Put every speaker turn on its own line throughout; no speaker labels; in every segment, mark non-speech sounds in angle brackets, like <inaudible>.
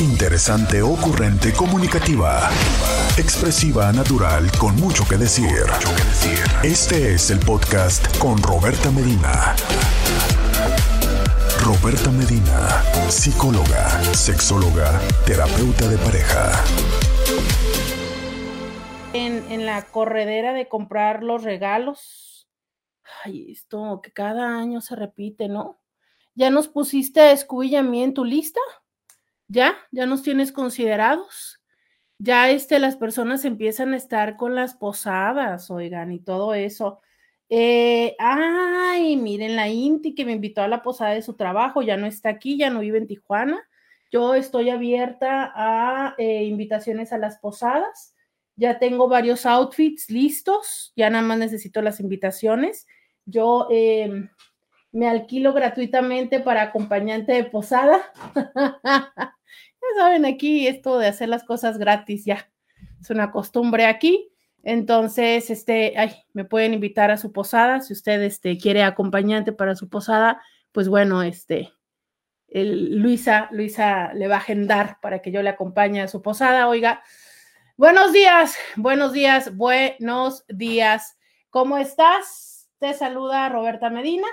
Interesante, ocurrente, comunicativa. Expresiva, natural, con mucho que decir. Este es el podcast con Roberta Medina. Roberta Medina, psicóloga, sexóloga, terapeuta de pareja.
En, la corredera de comprar los regalos. Ay, esto que cada año se repite, ¿no? ¿Ya nos pusiste a Scooby y a mí en tu lista? ¿Ya? ¿Ya nos tienes considerados? Ya este, las personas empiezan a estar con las posadas, oigan, y todo eso. Eh, ay, miren, la Inti que me invitó a la posada de su trabajo, ya no está aquí, ya no vive en Tijuana. Yo estoy abierta a eh, invitaciones a las posadas. Ya tengo varios outfits listos, ya nada más necesito las invitaciones. Yo eh, me alquilo gratuitamente para acompañante de posada. <laughs> saben, aquí esto de hacer las cosas gratis ya es una costumbre aquí. Entonces, este, ay, me pueden invitar a su posada. Si usted este, quiere acompañante para su posada, pues bueno, este, Luisa, Luisa le va a agendar para que yo le acompañe a su posada. Oiga, buenos días, buenos días, buenos días. ¿Cómo estás? Te saluda Roberta Medina.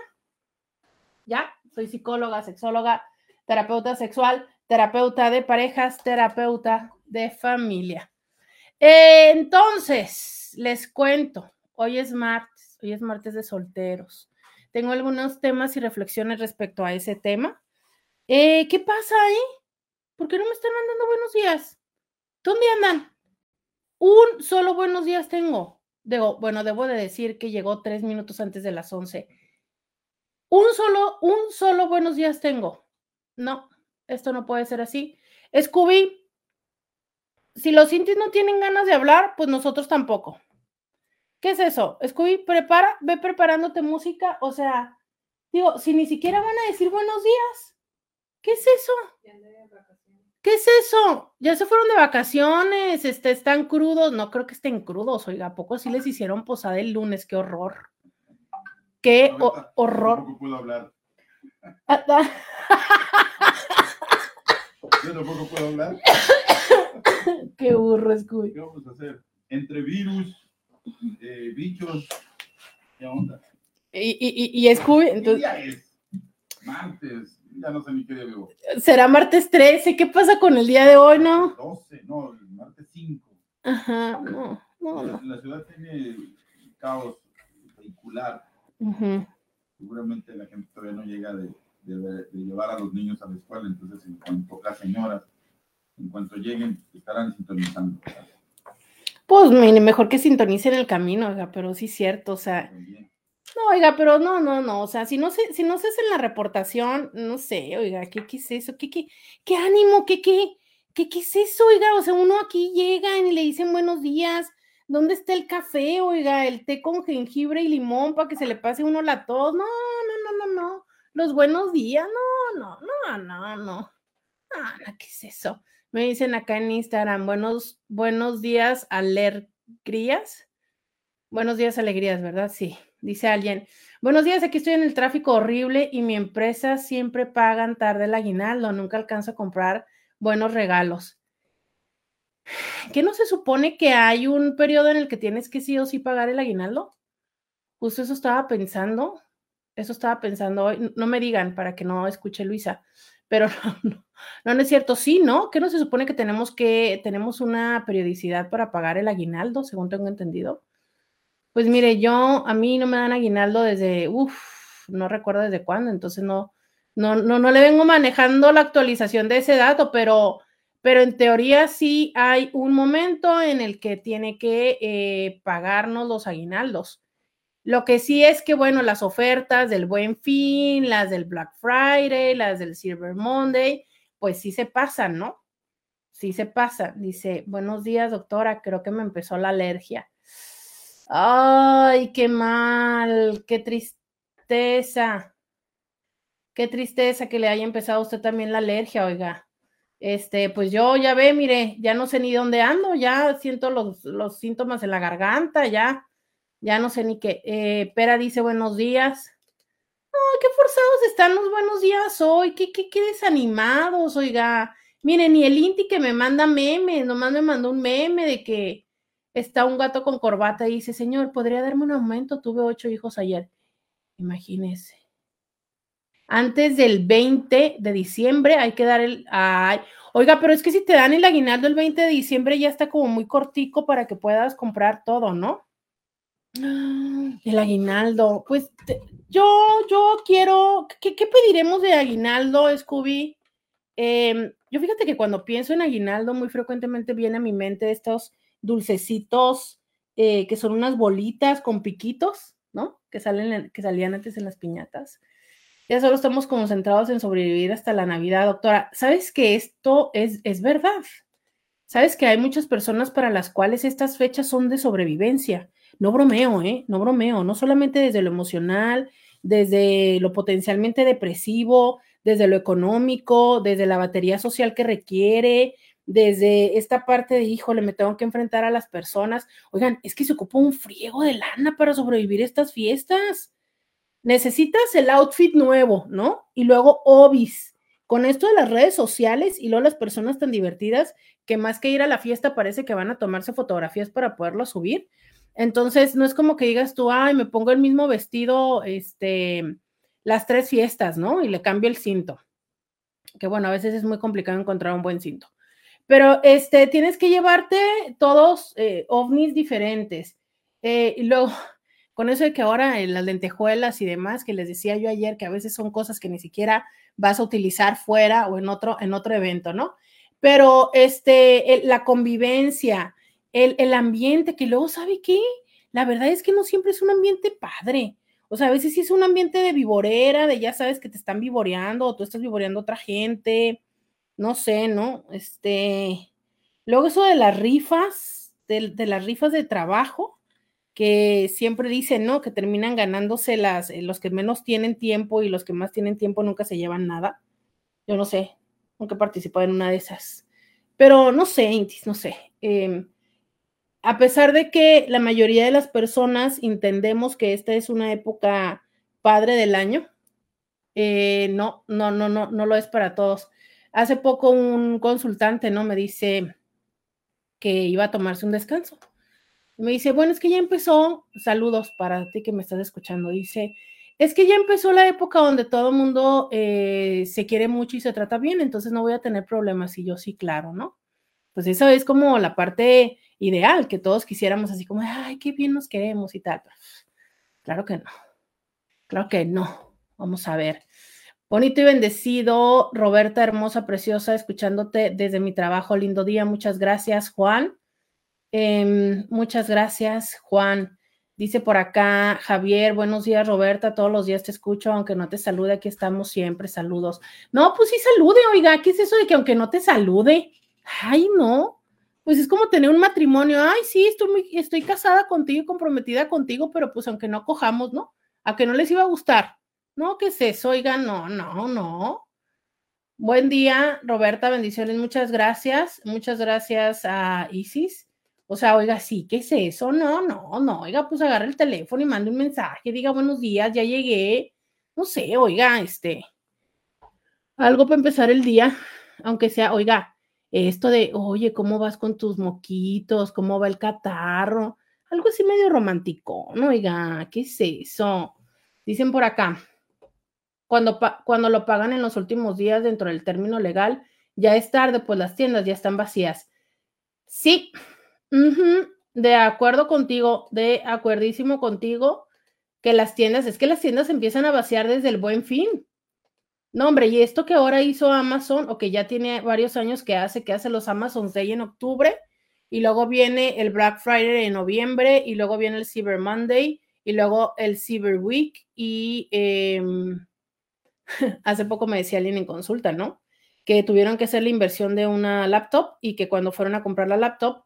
Ya, soy psicóloga, sexóloga, terapeuta sexual, terapeuta de parejas, terapeuta de familia. Entonces, les cuento, hoy es martes, hoy es martes de solteros. Tengo algunos temas y reflexiones respecto a ese tema. Eh, ¿Qué pasa ahí? ¿Por qué no me están mandando buenos días? ¿Dónde andan? Un solo buenos días tengo. Debo, bueno, debo de decir que llegó tres minutos antes de las once. Un solo, un solo buenos días tengo. No, esto no puede ser así. Scooby, si los intis no tienen ganas de hablar, pues nosotros tampoco. ¿Qué es eso? Scooby, prepara, ve preparándote música. O sea, digo, si ni siquiera van a decir buenos días, ¿qué es eso? ¿Qué es eso? Ya se fueron de vacaciones, este, están crudos. No creo que estén crudos, oiga, ¿a poco sí les hicieron posada el lunes? ¡Qué horror! ¡Qué horror!
Tampoco puedo hablar. <laughs> Yo tampoco puedo hablar. <coughs>
¡Qué burro, Scooby!
¿Qué vamos a hacer? Entre virus, eh, bichos, ¿qué onda?
Y, y, y, y Scooby,
¿Qué
entonces,
día es? Martes, ya no sé ni qué día vivo.
será martes 13. ¿Qué pasa con el día de hoy, no?
12, no, el martes 5.
Ajá, no, no, no.
La ciudad tiene caos vehicular.
Ujú.
Seguramente la gente todavía no llega de, de- de llevar a los niños a la escuela, entonces en cuanto las señoras, en cuanto lleguen, estarán sintonizando.
Pues mire, mejor que sintonicen el camino, oiga, pero sí es cierto, o sea, no, oiga, pero no, no, no, o sea, si no se, si no se hace la reportación, no sé, oiga, ¿qué, qué es eso? ¿Qué, qué, qué ánimo? ¿Qué, qué, qué, qué es eso, oiga? O sea, uno aquí llega y le dicen buenos días, ¿dónde está el café, oiga? El té con jengibre y limón para que se le pase uno la tos, no, no, no, no, no, los buenos días, no, no, no, no, no, ah, no, ¿qué es eso? Me dicen acá en Instagram, buenos, buenos días, alegrías. Buenos días, alegrías, ¿verdad? Sí, dice alguien. Buenos días, aquí estoy en el tráfico horrible y mi empresa siempre pagan tarde el aguinaldo, nunca alcanzo a comprar buenos regalos. ¿Qué no se supone que hay un periodo en el que tienes que sí o sí pagar el aguinaldo? Justo eso estaba pensando, eso estaba pensando hoy. No me digan para que no escuche Luisa, pero <laughs> no, no, no, es cierto. Sí, ¿no? ¿Qué no se supone que tenemos que, tenemos una periodicidad para pagar el aguinaldo, según tengo entendido? Pues mire, yo, a mí no me dan aguinaldo desde, uff, no recuerdo desde cuándo, entonces no, no, no, no le vengo manejando la actualización de ese dato, pero, pero en teoría sí hay un momento en el que tiene que eh, pagarnos los aguinaldos. Lo que sí es que, bueno, las ofertas del Buen Fin, las del Black Friday, las del Silver Monday, pues sí se pasan, ¿no? Sí se pasan. Dice, buenos días, doctora, creo que me empezó la alergia. Ay, qué mal, qué tristeza. Qué tristeza que le haya empezado usted también la alergia, oiga. Este, pues yo ya ve, mire, ya no sé ni dónde ando, ya siento los, los síntomas en la garganta, ya, ya no sé ni qué. Eh, Pera dice buenos días. Ay, qué forzados están los buenos días hoy, qué, qué, qué desanimados, oiga. Miren, ni el Inti que me manda memes, nomás me mandó un meme de que está un gato con corbata y dice, señor, ¿podría darme un aumento? Tuve ocho hijos ayer. Imagínese. Antes del 20 de diciembre hay que dar el... Ay, oiga, pero es que si te dan el aguinaldo el 20 de diciembre ya está como muy cortico para que puedas comprar todo, ¿no? El aguinaldo. Pues yo, yo quiero... ¿qué, ¿Qué pediremos de aguinaldo, Scooby? Em, yo fíjate que cuando pienso en aguinaldo, muy frecuentemente viene a mi mente estos dulcecitos eh, que son unas bolitas con piquitos, ¿no? Que, salen, que salían antes en las piñatas. Ya solo estamos concentrados en sobrevivir hasta la Navidad, doctora. ¿Sabes que esto es, es verdad? ¿Sabes que hay muchas personas para las cuales estas fechas son de sobrevivencia? No bromeo, ¿eh? No bromeo, no solamente desde lo emocional, desde lo potencialmente depresivo, desde lo económico, desde la batería social que requiere, desde esta parte de, híjole, me tengo que enfrentar a las personas. Oigan, es que se ocupa un friego de lana para sobrevivir estas fiestas. Necesitas el outfit nuevo, ¿no? Y luego obis. Con esto de las redes sociales y luego las personas tan divertidas que más que ir a la fiesta parece que van a tomarse fotografías para poderlo subir. Entonces, no es como que digas tú, ay, me pongo el mismo vestido, este, las tres fiestas, ¿no? Y le cambio el cinto. Que bueno, a veces es muy complicado encontrar un buen cinto. Pero este, tienes que llevarte todos eh, ovnis diferentes. Eh, y luego, <laughs> con eso de que ahora en las lentejuelas y demás, que les decía yo ayer, que a veces son cosas que ni siquiera vas a utilizar fuera o en otro, en otro evento, ¿no? Pero este, la convivencia, el, el ambiente, que luego, ¿sabe qué? La verdad es que no siempre es un ambiente padre. O sea, a veces sí es un ambiente de viborera, de ya sabes que te están vivoreando o tú estás vivoreando a otra gente, no sé, ¿no? Este, luego eso de las rifas, de, las rifas de trabajo, que siempre dicen, ¿no? Que terminan ganándose las, eh, los que menos tienen tiempo y los que más tienen tiempo nunca se llevan nada. Yo no sé, nunca he participado en una de esas. Pero no sé, Intis, no sé. Eh, a pesar de que la mayoría de las personas entendemos que esta es una época padre del año, eh, no, no, no, no, no lo es para todos. Hace poco un consultante, ¿no? Me dice que iba a tomarse un descanso. Me dice, bueno, es que ya empezó, saludos para ti que me estás escuchando, dice, es que ya empezó la época donde todo el mundo eh, se quiere mucho y se trata bien, entonces no voy a tener problemas. Y yo sí, claro, ¿no? Pues eso es como la parte ideal, que todos quisiéramos así como, ay, qué bien nos queremos y tal. Claro que no, claro que no. Vamos a ver. Bonito y bendecido, Roberta, hermosa, preciosa, escuchándote desde mi trabajo. Lindo día, muchas gracias, Juan. Em, muchas gracias, Juan. Dice por acá Javier, buenos días, Roberta, todos los días te escucho, aunque no te salude, aquí estamos siempre, saludos. No, pues sí salude, oiga, ¿qué es eso de que aunque no te salude? Ay, no, pues es como tener un matrimonio, ay, sí, estoy, casada contigo comprometida contigo, pero pues aunque no cojamos, ¿no? A que no les iba a gustar. No, ¿qué es eso? Oigan, no, no, no. Buen día, Roberta, bendiciones, muchas gracias. Muchas gracias a Isis. O sea, oiga, sí, ¿qué es eso? No, no, no, oiga, pues agarra el teléfono y mande un mensaje, diga buenos días, ya llegué. No sé, oiga, este, algo para empezar el día, aunque sea, oiga, esto de, oye, ¿cómo vas con tus moquitos? ¿Cómo va el catarro? Algo así medio romántico, ¿no? Oiga, ¿qué es eso? Dicen por acá, cuando, cuando lo pagan en los últimos días dentro del término legal, ya es tarde, pues las tiendas ya están vacías. Sí, de acuerdo contigo, de acuerdísimo contigo, que las tiendas, es que las tiendas empiezan a vaciar desde el buen fin. No, hombre, y esto que ahora hizo Amazon, o que ya tiene varios años que hace, que hace los Amazon Day en octubre, y luego viene el Black Friday en noviembre, y luego viene el Cyber Monday, y luego el Cyber Week, y em, <laughs> hace poco me decía alguien en consulta, ¿no? Que tuvieron que hacer la inversión de una laptop y que cuando fueron a comprar la laptop,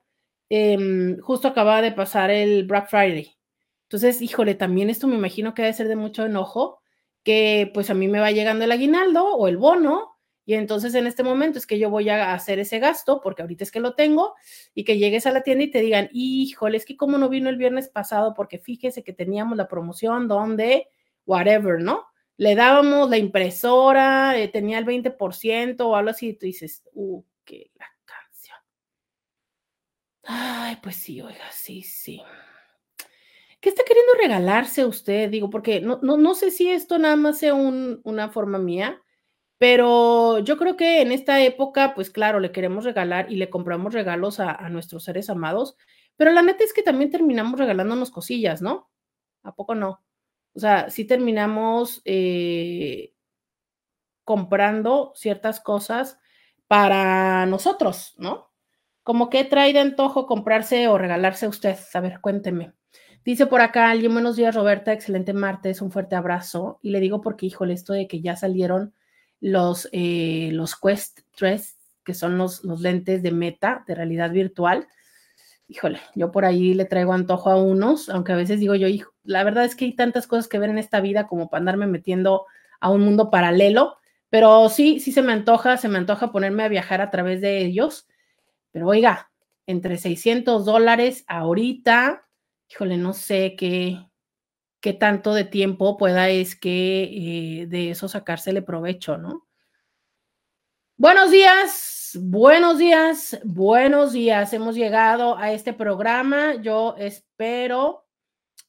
em, justo acababa de pasar el Black Friday. Entonces, híjole, también esto me imagino que debe ser de mucho enojo que pues a mí me va llegando el aguinaldo o el bono y entonces en este momento es que yo voy a hacer ese gasto porque ahorita es que lo tengo y que llegues a la tienda y te digan, híjole, es que como no vino el viernes pasado porque fíjese que teníamos la promoción donde, whatever, ¿no? le dábamos la impresora, eh, tenía el 20% o algo así, y tú dices, uh, qué la canción. Ay, pues sí, oiga, sí, sí. ¿Qué está queriendo regalarse usted? Digo, porque no, no, no sé si esto nada más sea una forma mía, pero yo creo que en esta época, pues claro, le queremos regalar y le compramos regalos a, nuestros seres amados, pero la neta es que también terminamos regalándonos cosillas, ¿no? ¿A poco no? O sea, sí terminamos eh, comprando ciertas cosas para nosotros, ¿no? Como que trae de antojo comprarse o regalarse a usted. A ver, cuénteme. Dice por acá alguien, buenos días Roberta, excelente martes, un fuerte abrazo. Y le digo porque, híjole, esto de que ya salieron los, eh, los Quest 3, que son los, los lentes de meta, de realidad virtual, híjole, yo por ahí le traigo antojo a unos, aunque a veces digo yo, hijo, la verdad es que hay tantas cosas que ver en esta vida como para andarme metiendo a un mundo paralelo, pero sí, sí se me antoja, se me antoja ponerme a viajar a través de ellos, pero oiga, entre 600 dólares ahorita, híjole, no sé qué, qué tanto de tiempo pueda es que eh, de eso sacársele provecho, ¿no? Buenos días, buenos días, buenos días. Hemos llegado a este programa. Yo espero,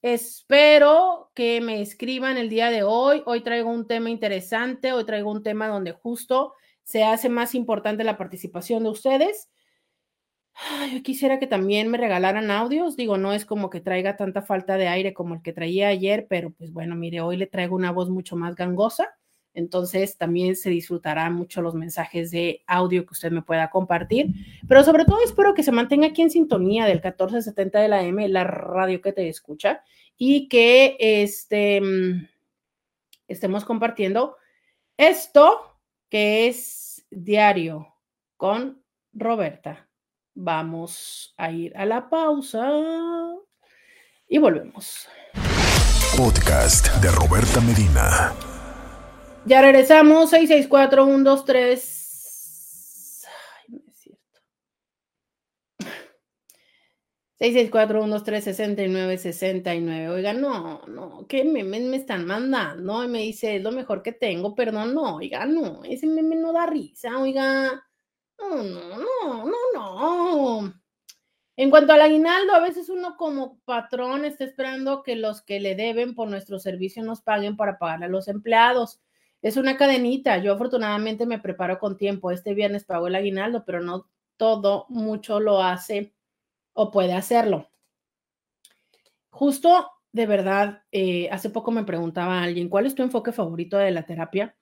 espero que me escriban el día de hoy. Hoy traigo un tema interesante, hoy traigo un tema donde justo se hace más importante la participación de ustedes. Yo quisiera que también me regalaran audios. Digo, no es como que traiga tanta falta de aire como el que traía ayer, pero pues bueno, mire, hoy le traigo una voz mucho más gangosa. Entonces también se disfrutarán mucho los mensajes de audio que usted me pueda compartir, pero sobre todo espero que se mantenga aquí en sintonía del 1470 de la M, la radio que te escucha, y que este, mm, estemos compartiendo esto que es diario con Roberta. Vamos a ir a la pausa y volvemos.
Podcast de Roberta Medina.
Ya regresamos, 664-123. Ay, no es cierto. <laughs> 664-123-6969. Oiga, no, no, ¿qué memes me están mandando? Y me dice, es lo mejor que tengo, perdón, no, oiga, no, ese meme no da risa, oiga. No, no, no, no. En cuanto al aguinaldo, a veces uno como patrón está esperando que los que le deben por nuestro servicio nos paguen para pagarle a los empleados es una cadenita. Yo afortunadamente me preparo con tiempo. Este viernes pago el aguinaldo, pero no todo, mucho lo hace o puede hacerlo. Justo, de verdad, eh, hace poco me preguntaba alguien, ¿cuál es tu enfoque favorito de la terapia?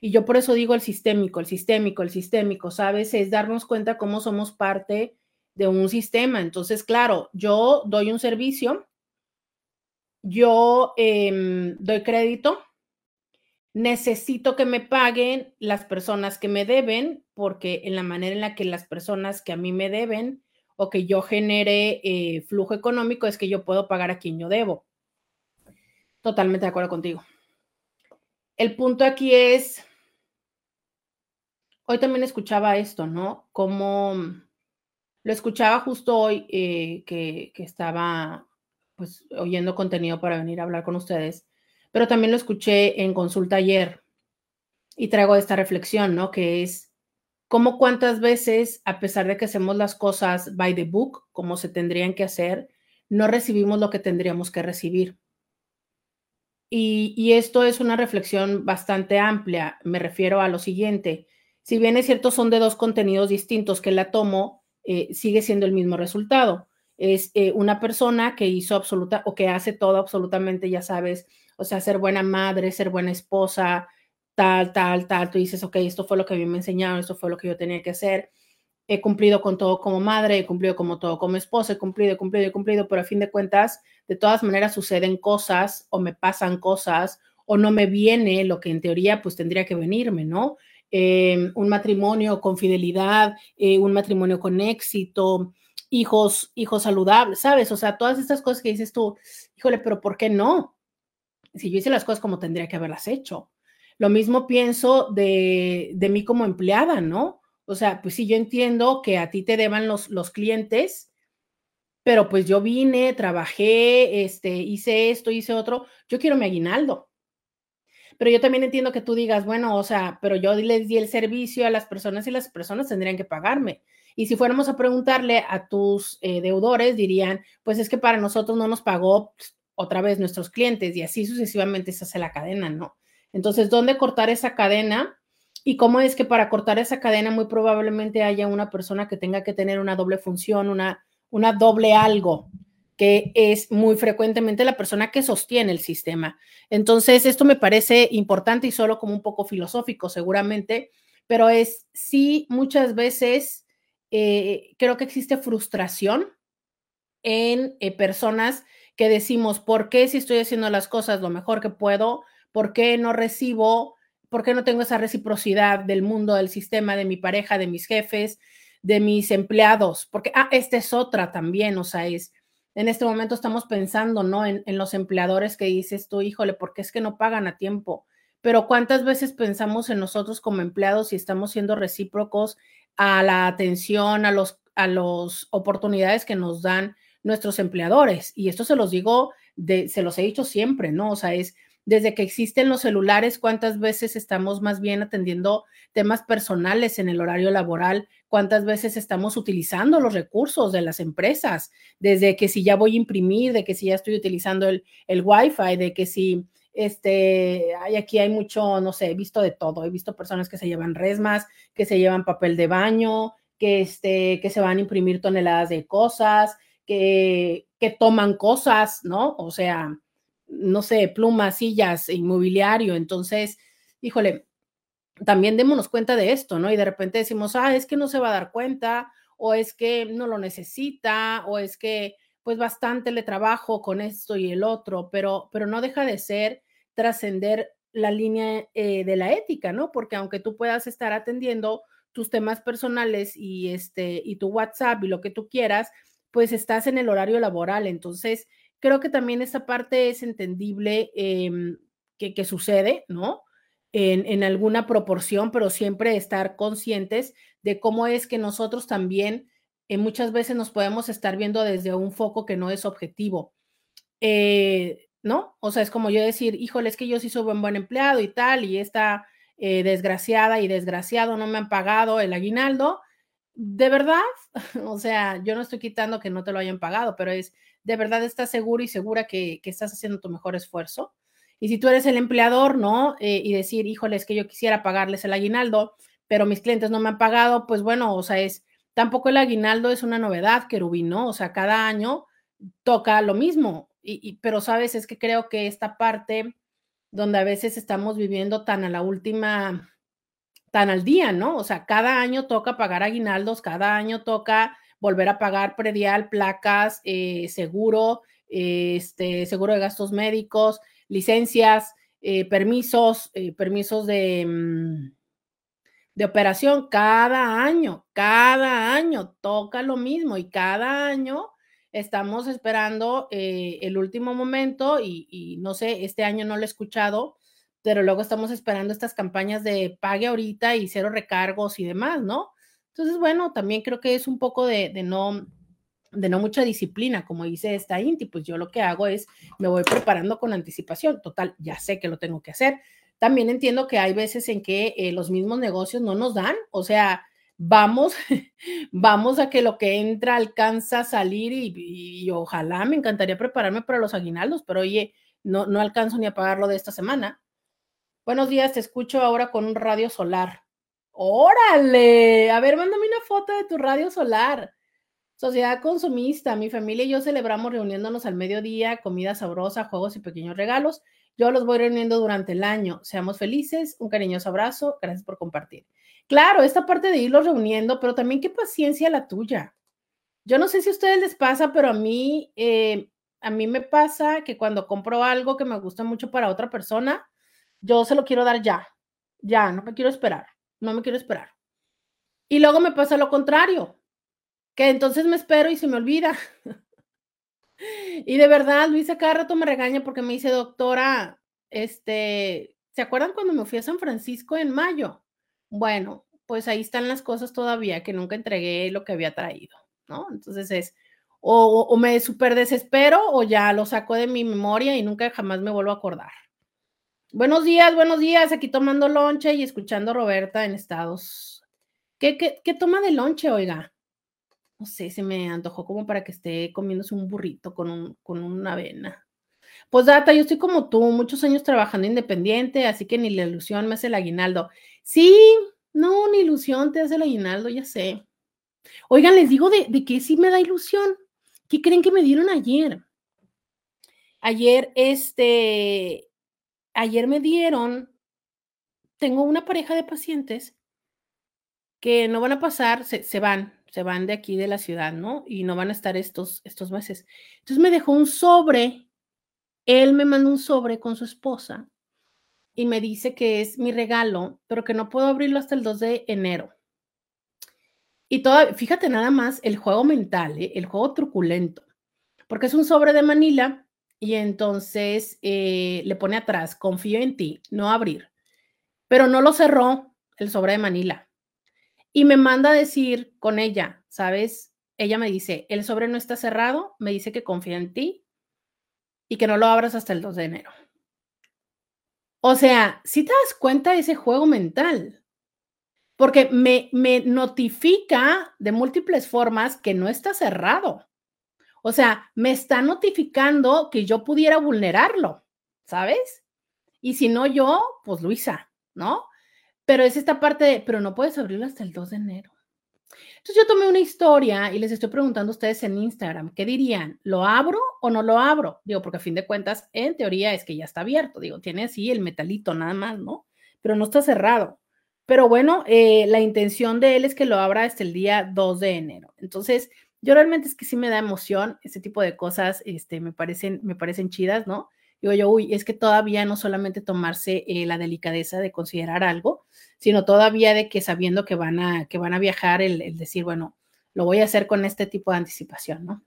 Y yo por eso digo el sistémico, el sistémico, el sistémico, ¿sabes? Es darnos cuenta cómo somos parte de un sistema. Entonces, claro, yo doy un servicio, yo em, doy crédito, necesito que me paguen las personas que me deben, porque en la manera en la que las personas que a mí me deben o que yo genere eh, flujo económico es que yo puedo pagar a quien yo debo. Totalmente de acuerdo contigo. El punto aquí es, hoy también escuchaba esto, ¿no? Como lo escuchaba justo hoy eh, que, estaba pues oyendo contenido para venir a hablar con ustedes pero también lo escuché en consulta ayer y traigo esta reflexión, ¿no? Que es cómo cuántas veces, a pesar de que hacemos las cosas by the book, como se tendrían que hacer, no recibimos lo que tendríamos que recibir. Y, esto es una reflexión bastante amplia. Me refiero a lo siguiente. Si bien es cierto, son de dos contenidos distintos que la tomo, eh, sigue siendo el mismo resultado. Es eh, una persona que hizo absoluta o que hace todo absolutamente, ya sabes, o sea, ser buena madre, ser buena esposa, tal, tal, tal, tú dices, ok, esto fue lo que a mí me enseñaron, esto fue lo que yo tenía que hacer, he cumplido con todo como madre, he cumplido como todo como esposa, he cumplido, he cumplido, he cumplido, pero a fin de cuentas, de todas maneras suceden cosas o me pasan cosas o no me viene lo que en teoría pues tendría que venirme, ¿no? Em, un matrimonio con fidelidad, eh, un matrimonio con éxito, hijos, hijos saludables, ¿sabes? O sea, todas estas cosas que dices tú, híjole, pero ¿por qué no? si yo hice las cosas como tendría que haberlas hecho. Lo mismo pienso de, de mí como empleada, ¿no? O sea, pues sí, yo entiendo que a ti te deban los, los clientes, pero pues yo vine, trabajé, este, hice esto, hice otro, yo quiero mi aguinaldo. Pero yo también entiendo que tú digas, bueno, o sea, pero yo les di el servicio a las personas y las personas tendrían que pagarme. Y si fuéramos a preguntarle a tus eh, deudores, dirían, pues es que para nosotros no nos pagó pues, otra vez nuestros clientes y así sucesivamente se hace la cadena, ¿no? Entonces, ¿dónde cortar esa cadena? Y cómo es que para cortar esa cadena muy probablemente haya una persona que tenga que tener una doble función, una, una doble algo, que es muy frecuentemente la persona que sostiene el sistema. Entonces, esto me parece importante y solo como un poco filosófico seguramente, pero es sí muchas veces eh, creo que existe frustración en eh, personas que decimos, ¿por qué si estoy haciendo las cosas lo mejor que puedo? ¿Por qué no recibo? ¿Por qué no tengo esa reciprocidad del mundo, del sistema, de mi pareja, de mis jefes, de mis empleados? Porque, ah, esta es otra también, o sea, es, en este momento estamos pensando, ¿no? En, los empleadores que dices tú, híjole, porque es que no pagan a tiempo. Pero ¿cuántas veces pensamos en nosotros como empleados y estamos siendo recíprocos a la atención, a los a las oportunidades que nos dan nuestros empleadores? Y esto se los digo, de, se los he dicho siempre, ¿no? O sea, es desde que existen los celulares, cuántas veces estamos más bien atendiendo temas personales en el horario laboral, cuántas veces estamos utilizando los recursos de las empresas, desde que si ya voy a imprimir, de que si ya estoy utilizando el, el Wi-Fi, de que si este, hay aquí hay mucho, no sé, he visto de todo, he visto personas que se llevan resmas, que se llevan papel de baño, que, este, que se van a imprimir toneladas de cosas, que, que toman cosas, ¿no? O sea, no sé, plumas, sillas, inmobiliario. Entonces, híjole, también démonos cuenta de esto, ¿no? Y de repente decimos, ah, es que no se va a dar cuenta, o es que no lo necesita, o es que pues bastante le trabajo con esto y el otro, pero, pero no deja de ser trascender la línea eh, de la ética, ¿no? Porque aunque tú puedas estar atendiendo tus temas personales y este y tu WhatsApp y lo que tú quieras, pues estás en el horario laboral, entonces creo que también esa parte es entendible em, que, sucede, ¿no? En, alguna proporción, pero siempre estar conscientes de cómo es que nosotros también eh, muchas veces nos podemos estar viendo desde un foco que no es objetivo. Eh, ¿No? O sea, es como yo decir, híjole, es que yo sí soy un buen empleado y tal, y esta eh, desgraciada y desgraciado no me han pagado el aguinaldo. De verdad, <laughs> o sea, yo no estoy quitando que no te lo hayan pagado, pero es, de verdad estás seguro y segura que, estás haciendo tu mejor esfuerzo. Y si tú eres el empleador, ¿no? Eh, y decir, híjole, es que yo quisiera pagarles el aguinaldo, pero mis clientes no me han pagado, pues bueno, o sea, es, tampoco el aguinaldo es una novedad, querubín, ¿no? O sea, cada año toca lo mismo, y, pero sabes, es que creo que esta parte donde a veces estamos viviendo tan a la última, tan al día, ¿no? O sea, cada año toca pagar aguinaldos, cada año toca volver a pagar predial, placas, eh, seguro, este, seguro de gastos médicos, licencias, eh, permisos, eh, permisos de, mm, de operación cada año, cada año toca lo mismo y cada año estamos esperando el último momento y, y, no sé, este año no lo he escuchado, pero luego estamos esperando estas campañas de pague ahorita y cero recargos y demás, ¿no? Entonces, bueno, también creo que es un poco de, no, de no mucha disciplina, como dice esta Inti, pues yo lo que hago es me voy preparando con anticipación. Total, ya sé que lo tengo que hacer. También entiendo que hay veces en que eh, los mismos negocios no nos dan, o sea, vamos, <laughs> vamos a que lo que entra alcanza a salir y, ojalá me encantaría prepararme para los aguinaldos, pero oye, no, no alcanzo ni a pagarlo de esta semana. Buenos días, te escucho ahora con un radio solar. Órale, a ver, mándame una foto de tu radio solar. Sociedad consumista, mi familia y yo celebramos reuniéndonos al mediodía, comida sabrosa, juegos y pequeños regalos. Yo los voy reuniendo durante el año. Seamos felices, un cariñoso abrazo, gracias por compartir. Claro, esta parte de irlos reuniendo, pero también qué paciencia la tuya. Yo no sé si a ustedes les pasa, pero a mí, eh, a mí me pasa que cuando compro algo que me gusta mucho para otra persona, yo se lo quiero dar ya, ya, no me quiero esperar no me quiero esperar. Y luego me pasa lo contrario, que entonces me espero y se me olvida. <laughs> y de verdad, Luisa cada rato me regaña porque me dice, doctora, este, ¿se acuerdan cuando me fui a San Francisco en mayo? Bueno, pues ahí están las cosas todavía que nunca entregué lo que había traído, ¿no? Entonces es, o, o me súper desespero o ya lo saco de mi memoria y nunca jamás me vuelvo a acordar. Buenos días, buenos días. Aquí tomando lonche y escuchando a Roberta en Estados. ¿Qué, qué, qué toma de lonche, oiga? No sé, se me antojó como para que esté comiéndose un burrito con, un, con una avena. Pues data, yo estoy como tú, muchos años trabajando independiente, así que ni la ilusión me hace el aguinaldo. Sí, no, ni ilusión te hace el aguinaldo, ya sé. Oigan, les digo de, de sí me da ilusión. ¿Qué creen que me dieron ayer? Ayer, este, ayer me dieron, tengo una pareja de pacientes que no van a pasar, se, se, van, se van de aquí de la ciudad, ¿no? Y no van a estar estos, estos meses. Entonces me dejó un sobre, él me mandó un sobre con su esposa y me dice que es mi regalo, pero que no puedo abrirlo hasta el 2 de enero. Y fíjate nada más el juego mental, ¿eh? el juego truculento, porque es un sobre de Manila y entonces eh, le pone atrás, confío en ti, no abrir. Pero no lo cerró el sobre de Manila. Y me manda a decir con ella, ¿sabes? Ella me dice, el sobre no está cerrado, me dice que confía en ti y que no lo abras hasta el 2 de enero. O sea, si te das cuenta de ese juego mental, porque me, me notifica de múltiples formas que no está cerrado. O sea, me está notificando que yo pudiera vulnerarlo, ¿sabes? Y si no yo, pues Luisa, ¿no? Pero es esta parte de, pero no puedes abrirlo hasta el 2 de enero. Entonces yo tomé una historia y les estoy preguntando a ustedes en Instagram, ¿qué dirían? ¿Lo abro o no lo abro? Digo, porque a fin de cuentas, en teoría es que ya está abierto, digo, tiene así el metalito nada más, ¿no? Pero no está cerrado. Pero bueno, eh, la intención de él es que lo abra hasta el día 2 de enero. Entonces, yo realmente es que sí me da emoción, ese tipo de cosas este, me, parecen, me parecen chidas, ¿no? Digo yo, uy, es que todavía no solamente tomarse eh, la delicadeza de considerar algo, sino todavía de que sabiendo que van a, que van a viajar, el, el decir, bueno, lo voy a hacer con este tipo de anticipación, ¿no?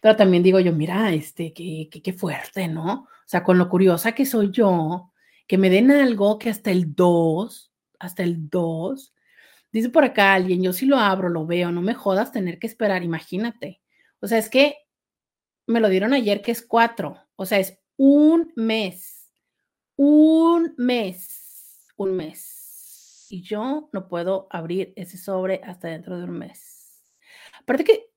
Pero también digo yo, mira, este, qué, qué, qué fuerte, ¿no? O sea, con lo curiosa que soy yo, que me den algo que hasta el 2, hasta el 2, Dice por acá alguien, yo si lo abro, lo veo, no me jodas tener que esperar, imagínate. O sea, es que me lo dieron ayer que es cuatro, o sea, es un mes, un mes, un mes. Y yo no puedo abrir ese sobre hasta dentro de un mes. Aparte que,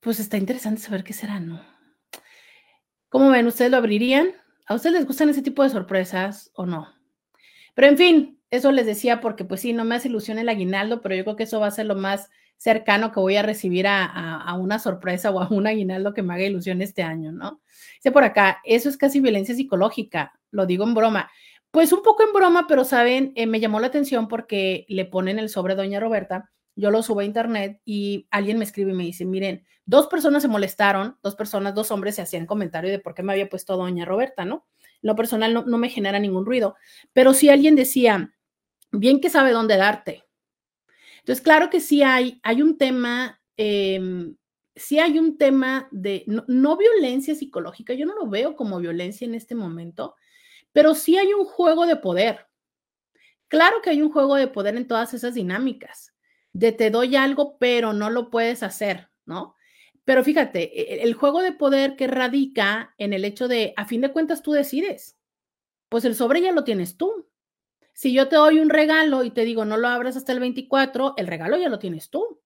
pues está interesante saber qué será, ¿no? ¿Cómo ven? ¿Ustedes lo abrirían? ¿A ustedes les gustan ese tipo de sorpresas o no? Pero en fin, eso les decía porque pues sí, no me hace ilusión el aguinaldo, pero yo creo que eso va a ser lo más cercano que voy a recibir a, una sorpresa o a un aguinaldo que me haga ilusión este año, ¿no? Dice por acá, eso es casi violencia psicológica, lo digo en broma. Pues un poco en broma, pero saben, eh, me llamó la atención porque le ponen el sobre Doña Roberta, yo lo subo a internet y alguien me escribe y me dice, miren, dos personas se molestaron, dos personas, dos hombres se hacían comentario de por qué me había puesto Doña Roberta, ¿no? Lo personal no, no me genera ningún ruido, pero si alguien decía, bien que sabe dónde darte. Entonces, claro que sí hay, hay un tema, eh, sí hay un tema de no, no, violencia psicológica, yo no lo veo como violencia en este momento, pero sí hay un juego de poder. Claro que hay un juego de poder en todas esas dinámicas, de te doy algo, pero no lo puedes hacer, ¿no? Pero fíjate, e, el juego de poder que radica en el hecho de, a fin de cuentas, tú decides. Pues el sobre ya lo tienes tú. Si yo te doy un regalo y te digo no lo abras hasta el 24, el regalo ya lo tienes tú.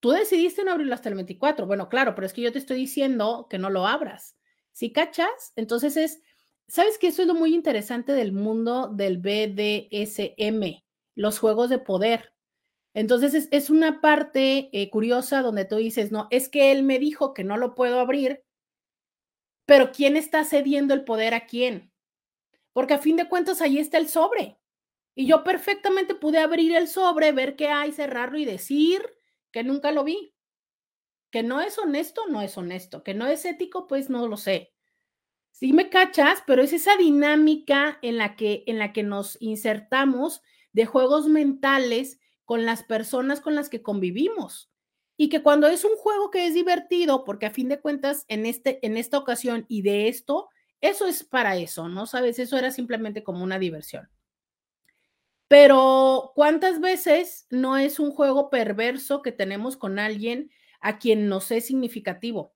Tú decidiste no abrirlo hasta el 24. Bueno, claro, pero es que yo te estoy diciendo que no lo abras. Si cachas, entonces es, ¿sabes qué? Eso es lo muy interesante del mundo del BDSM, los juegos de poder. Entonces es, es una parte eh, curiosa donde tú dices, no, es que él me dijo que no lo puedo abrir, pero ¿quién está cediendo el poder a quién? Porque a fin de cuentas ahí está el sobre. Y yo perfectamente pude abrir el sobre, ver qué hay, cerrarlo y decir que nunca lo vi. Que no es honesto, no es honesto. Que no es ético, pues no lo sé. Sí me cachas, pero es esa dinámica en la que, en la que nos insertamos de juegos mentales con las personas con las que convivimos. Y que cuando es un juego que es divertido, porque a fin de cuentas en, este, en esta ocasión y de esto, eso es para eso, ¿no? Sabes, eso era simplemente como una diversión. Pero ¿cuántas veces no es un juego perverso que tenemos con alguien a quien nos es significativo?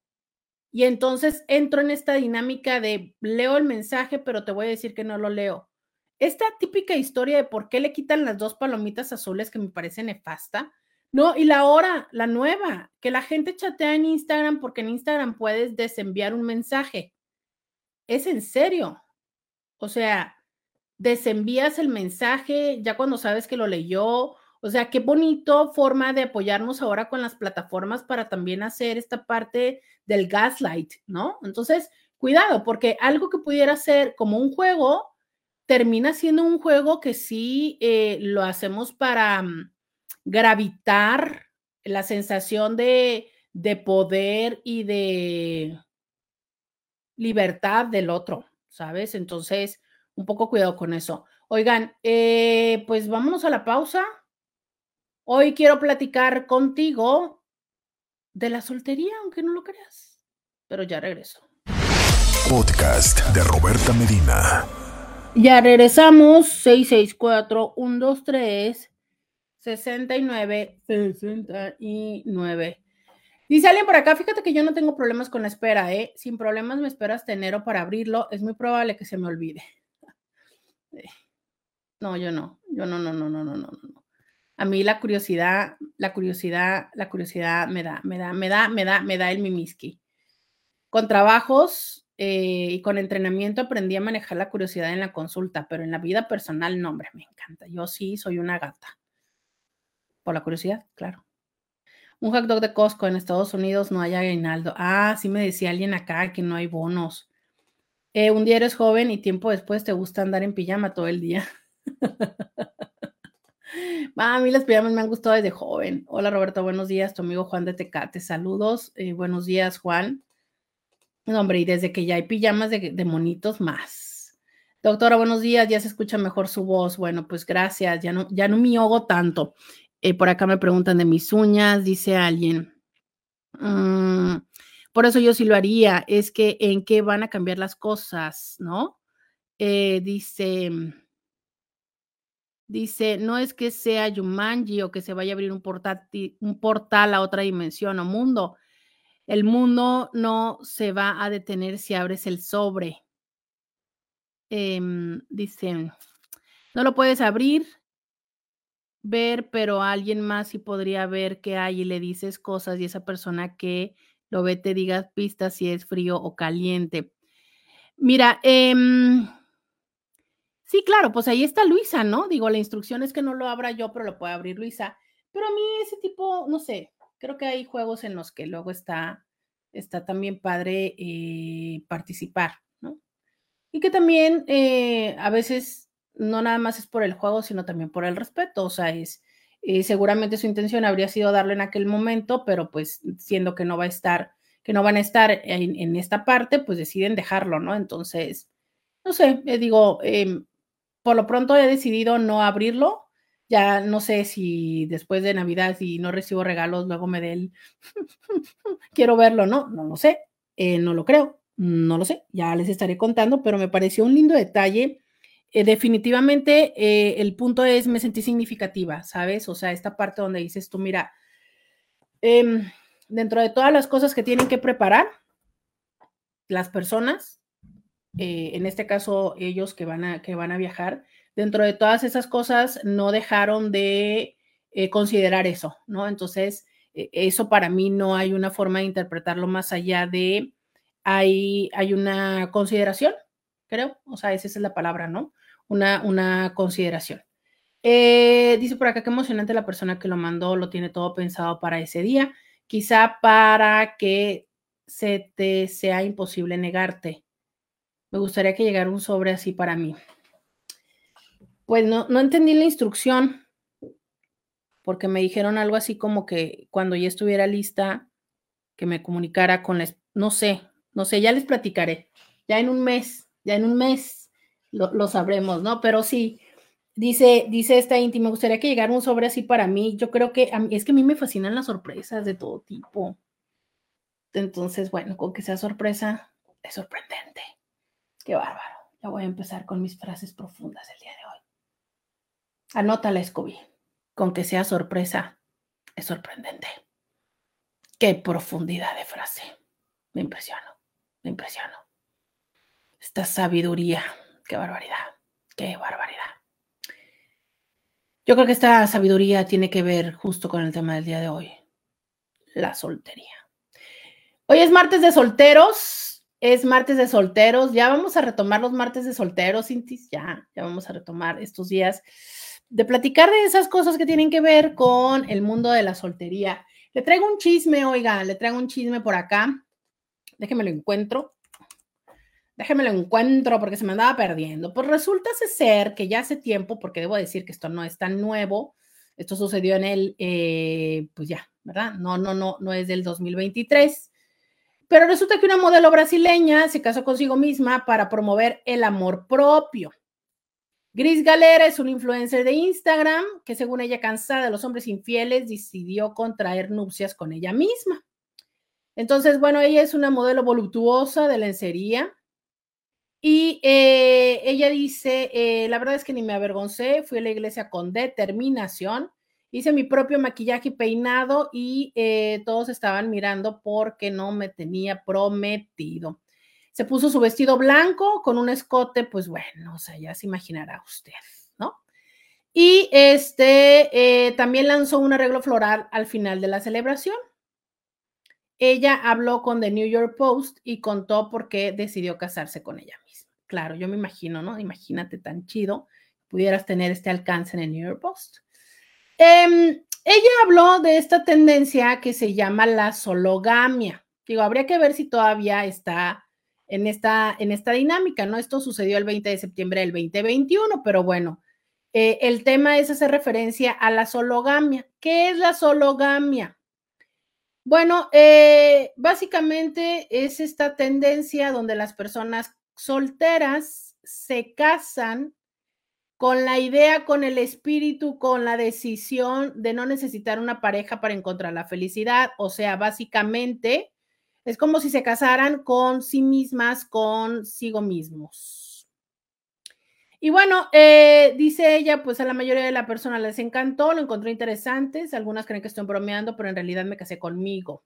Y entonces entro en esta dinámica de leo el mensaje, pero te voy a decir que no lo leo. Esta típica historia de por qué le quitan las dos palomitas azules que me parece nefasta. No, y la hora, la nueva, que la gente chatea en Instagram porque en Instagram puedes desenviar un mensaje. Es en serio. O sea, desenvías el mensaje ya cuando sabes que lo leyó. O sea, qué bonito forma de apoyarnos ahora con las plataformas para también hacer esta parte del gaslight, ¿no? Entonces, cuidado, porque algo que pudiera ser como un juego, termina siendo un juego que sí eh, lo hacemos para mm, gravitar la sensación de, de poder y de libertad del otro, ¿sabes? Entonces, un poco cuidado con eso. Oigan, eh, pues vámonos a la pausa. Hoy quiero platicar contigo de la soltería, aunque no lo creas, pero ya regreso.
Podcast de Roberta Medina.
Ya regresamos, 664-123. 69 69. Dice alguien por acá, fíjate que yo no tengo problemas con la espera, ¿eh? Sin problemas me espero hasta enero para abrirlo, es muy probable que se me olvide. <laughs> No, yo no, yo no, no, no, no, no, no, no. A mí la curiosidad, la curiosidad, la curiosidad me da, me da, me da, me da, me da el mimiski. Con trabajos eh, y con entrenamiento aprendí a manejar la curiosidad en la consulta, pero en la vida personal, no, hombre, me encanta. Yo sí soy una gata. Por la curiosidad, claro. Un hot dog de Costco en Estados Unidos no hay aguinaldo. Ah, sí me decía alguien acá que no hay bonos. Eh, un día eres joven y tiempo después te gusta andar en pijama todo el día. <laughs> a mí las pijamas me han gustado desde joven. Hola Roberto, buenos días. Tu amigo Juan de Tecate. Saludos. Eh, buenos días, Juan. No, hombre, y desde que ya hay pijamas de, monitos más. Doctora, buenos días. Ya se escucha mejor su voz. Bueno, pues gracias. Ya no, ya no tanto. Eh, por acá me preguntan de mis uñas, dice alguien. Mm, por eso yo sí lo haría, es que en qué van a cambiar las cosas, ¿no? Eh, dice, dice, no es que sea Yumanji o que se vaya a abrir un, un portal a otra dimensión o mundo. El mundo no se va a detener si abres el sobre. Em, dice, no lo puedes abrir ver, pero alguien más sí podría ver qué hay y le dices cosas y esa persona que lo ve te diga pistas si es frío o caliente. Mira, em, sí, claro, pues ahí está Luisa, ¿no? Digo, la instrucción es que no lo abra yo, pero lo puede abrir Luisa. Pero a mí ese tipo, no sé, creo que hay juegos en los que luego está, está también padre eh, participar, ¿no? Y que también eh, a veces no nada más es por el juego, sino también por el respeto. O sea, es eh, seguramente su intención habría sido darle en aquel momento, pero pues siendo que no va a estar, que no van a estar en, esta parte, pues deciden dejarlo, ¿no? Entonces, no sé, eh, digo, em, por lo pronto he decidido no abrirlo. Ya no sé si después de Navidad, si no recibo regalos, luego me dé el <laughs> quiero verlo, ¿no? No lo sé, eh, no lo creo, no lo sé, ya les estaré contando, pero me pareció un lindo detalle eh, definitivamente eh, el punto es, me sentí significativa, ¿sabes? O sea, esta parte donde dices tú, mira, em, dentro de todas las cosas que tienen que preparar las personas, eh, en este caso ellos que van, a, que van a viajar, dentro de todas esas cosas no dejaron de considerar eso, ¿no? Entonces, eso para mí no hay una forma de interpretarlo más allá de, hay, hay una consideración, creo, o sea, esa es la palabra, ¿no? una, consideración. Eh, dice por acá que emocionante la persona que lo mandó, lo tiene todo pensado para ese día, quizá para que se te sea imposible negarte. Me gustaría que llegara un sobre así para mí. Pues no, no entendí la instrucción, porque me dijeron algo así como que cuando ya estuviera lista, que me comunicara con la... No sé, no sé, ya les platicaré. Ya en un mes, ya en un mes lo, sabremos, ¿no? Pero sí, dice, dice esta íntima, me gustaría que llegara un sobre así para mí. Yo creo que es que a mí me fascinan las sorpresas de todo tipo. Entonces, bueno, con que sea sorpresa, es sorprendente. Qué bárbaro. Ya voy a empezar con mis frases profundas el día de hoy. Anótala, Scooby. Con que sea sorpresa, es sorprendente. Qué profundidad de frase. me impresiono, me impresiono. Esta sabiduría, qué barbaridad, qué barbaridad. Yo creo que esta sabiduría tiene que ver justo con el tema del día de hoy, la soltería. Hoy es martes de solteros, es martes de solteros, ya vamos a retomar los martes de solteros, Cintis, ya, ya vamos a retomar estos días de platicar de esas cosas que tienen que ver con el mundo de la soltería. Le traigo un chisme, oiga, le traigo un chisme por acá. Déjeme lo encuentro. Déjeme lo encuentro porque se me andaba perdiendo. Pues resulta ser que ya hace tiempo, porque debo decir que esto no es tan nuevo, esto sucedió en el, eh, pues ya, ¿verdad? No, no, no, no es del 2023. Pero resulta que una modelo brasileña se casó consigo misma para promover el amor propio. Gris Galera es un influencer de Instagram que según ella cansada de los hombres infieles decidió contraer nupcias con ella misma. Entonces, bueno, ella es una modelo voluptuosa de lencería y eh, ella dice, eh, la verdad es que ni me avergoncé, fui a la iglesia con determinación, hice mi propio maquillaje y peinado y eh, todos estaban mirando porque no me tenía prometido. Se puso su vestido blanco con un escote, pues bueno, o sea, ya se imaginará usted, ¿no? Y este eh, también lanzó un arreglo floral al final de la celebración. Ella habló con The New York Post y contó por qué decidió casarse con ella misma. Claro, yo me imagino, ¿no? Imagínate tan chido pudieras tener este alcance en el New York Post. Em, ella habló de esta tendencia que se llama la sologamia. Digo, habría que ver si todavía está en esta, en esta dinámica, ¿no? Esto sucedió el 20 de septiembre del 2021, pero bueno, eh, el tema es hacer referencia a la sologamia. ¿Qué es la sologamia? Bueno, eh, básicamente es esta tendencia donde las personas solteras se casan con la idea, con el espíritu, con la decisión de no necesitar una pareja para encontrar la felicidad. O sea, básicamente es como si se casaran con sí mismas, consigo mismos. Y bueno, eh, dice ella, pues a la mayoría de la persona les encantó, lo encontró interesante. Algunas creen que estoy bromeando, pero en realidad me casé conmigo.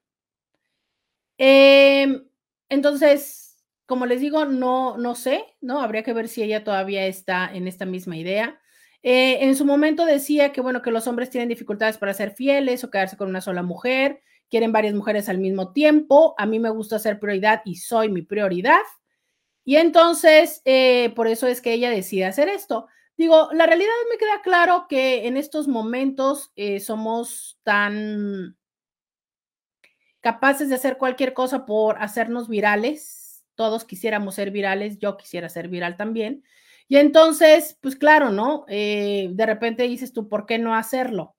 Em, entonces, como les digo, no, no sé, ¿no? Habría que ver si ella todavía está en esta misma idea. Eh, en su momento decía que, bueno, que los hombres tienen dificultades para ser fieles o quedarse con una sola mujer quieren varias mujeres al mismo tiempo, a mí me gusta ser prioridad y soy mi prioridad. Y entonces, eh, por eso es que ella decide hacer esto. Digo, la realidad me queda claro que en estos momentos eh, somos tan capaces de hacer cualquier cosa por hacernos virales. Todos quisiéramos ser virales, yo quisiera ser viral también. Y entonces, pues claro, ¿no? Eh, de repente dices tú, ¿por qué no hacerlo?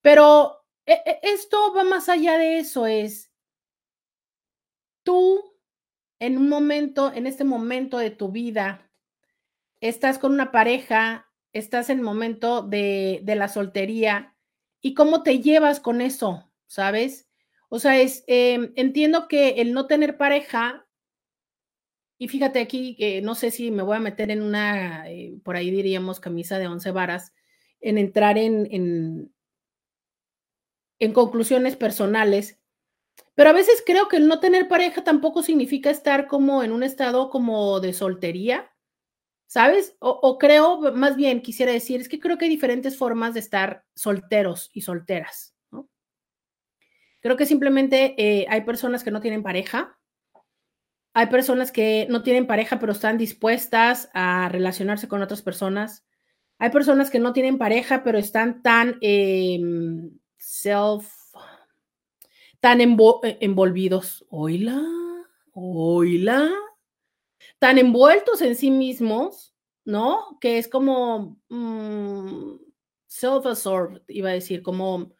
Pero esto va más allá de eso, es tú en un momento, en este momento de tu vida, estás con una pareja, estás en el momento de, la soltería y cómo te llevas con eso, ¿sabes? O sea, es, em, entiendo que el no tener pareja, y fíjate aquí, que no sé si me voy a meter en una, eh, por ahí diríamos camisa de once varas, en entrar en, en conclusiones personales, pero a veces creo que el no tener pareja tampoco significa estar como en un estado como de soltería, ¿sabes? O, creo, más bien quisiera decir, es que creo que hay diferentes formas de estar solteros y solteras. Creo que simplemente eh, hay personas que no tienen pareja, hay personas que no tienen pareja pero están dispuestas a relacionarse con otras personas, hay personas que no tienen pareja pero están tan... Em, self, tan eh, envolvidos, oíla, oíla, tan envueltos en sí mismos, ¿no? Que es como mm, self-absorbed, iba a decir, como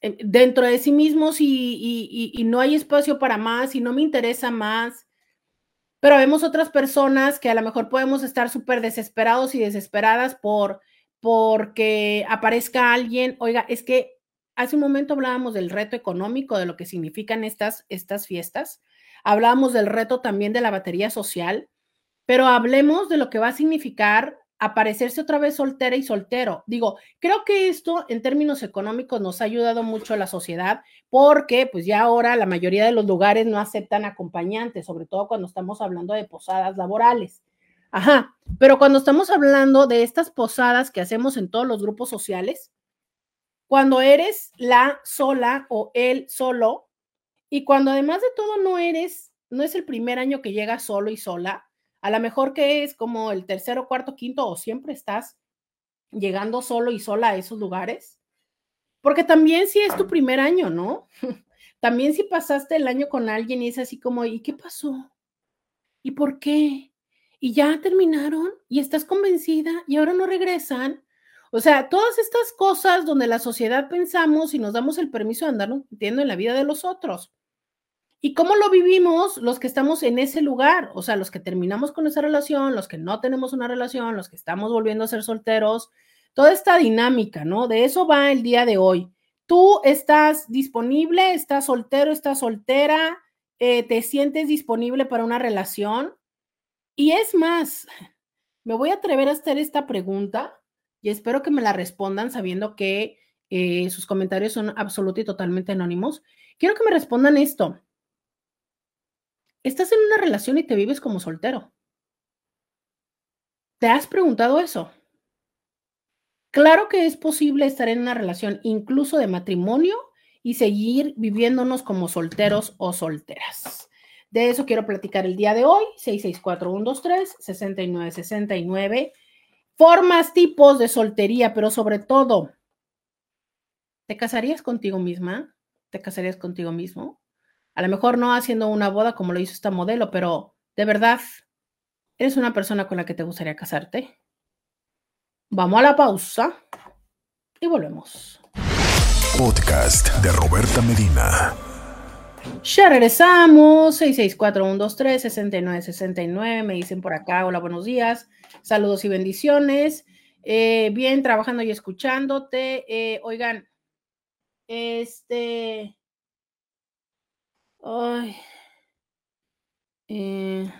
eh, dentro de sí mismos y, y, no hay espacio para más y no me interesa más. Pero vemos otras personas que a lo mejor podemos estar súper desesperados y desesperadas por porque aparezca alguien, oiga, es que hace un momento hablábamos del reto económico, de lo que significan estas, estas fiestas. Hablábamos del reto también de la batería social, pero hablemos de lo que va a significar aparecerse otra vez soltera y soltero. Digo, creo que esto en términos económicos nos ha ayudado mucho a la sociedad porque pues ya ahora la mayoría de los lugares no aceptan acompañantes, sobre todo cuando estamos hablando de posadas laborales. Ajá, pero cuando estamos hablando de estas posadas que hacemos en todos los grupos sociales, cuando eres la sola o el solo, y cuando además de todo no eres, no es el primer año que llegas solo y sola, a lo mejor que es como el tercero, cuarto, quinto, o siempre estás llegando solo y sola a esos lugares. Porque también si es tu primer año, ¿no? <laughs> También si pasaste el año con alguien y es así como, ¿y qué pasó? ¿Y por qué? ¿Y ya terminaron? ¿Y estás convencida? ¿Y ahora no regresan? O sea, todas estas cosas donde la sociedad pensamos y nos damos el permiso de andarnos metiendo en la vida de los otros. ¿Y cómo lo vivimos los que estamos en ese lugar? O sea, los que terminamos con esa relación, los que no tenemos una relación, los que estamos volviendo a ser solteros, toda esta dinámica, ¿no? De eso va el día de hoy. Tú estás disponible, estás soltero, estás soltera, eh, te sientes disponible para una relación. Y es más, me voy a atrever a hacer esta pregunta y espero que me la respondan sabiendo que eh, sus comentarios son absolutamente y totalmente anónimos. Quiero que me respondan esto estás en una relación y te vives como soltero. ¿Te has preguntado eso? Claro que es posible estar en una relación incluso de matrimonio y seguir viviéndonos como solteros o solteras. De eso quiero platicar el día de hoy, 664-123-6969. Formas, tipos de soltería, pero sobre todo, ¿te casarías contigo misma? ¿Te casarías contigo mismo? A lo mejor no haciendo una boda como lo hizo esta modelo, pero de verdad, ¿eres una persona con la que te gustaría casarte? Vamos a la pausa y volvemos.
Podcast de Roberta Medina.
Ya regresamos, 664-123-6969, me dicen por acá, hola, buenos días, saludos y bendiciones. Eh, bien, trabajando y escuchándote. Eh, oigan, este, Ay. Eh,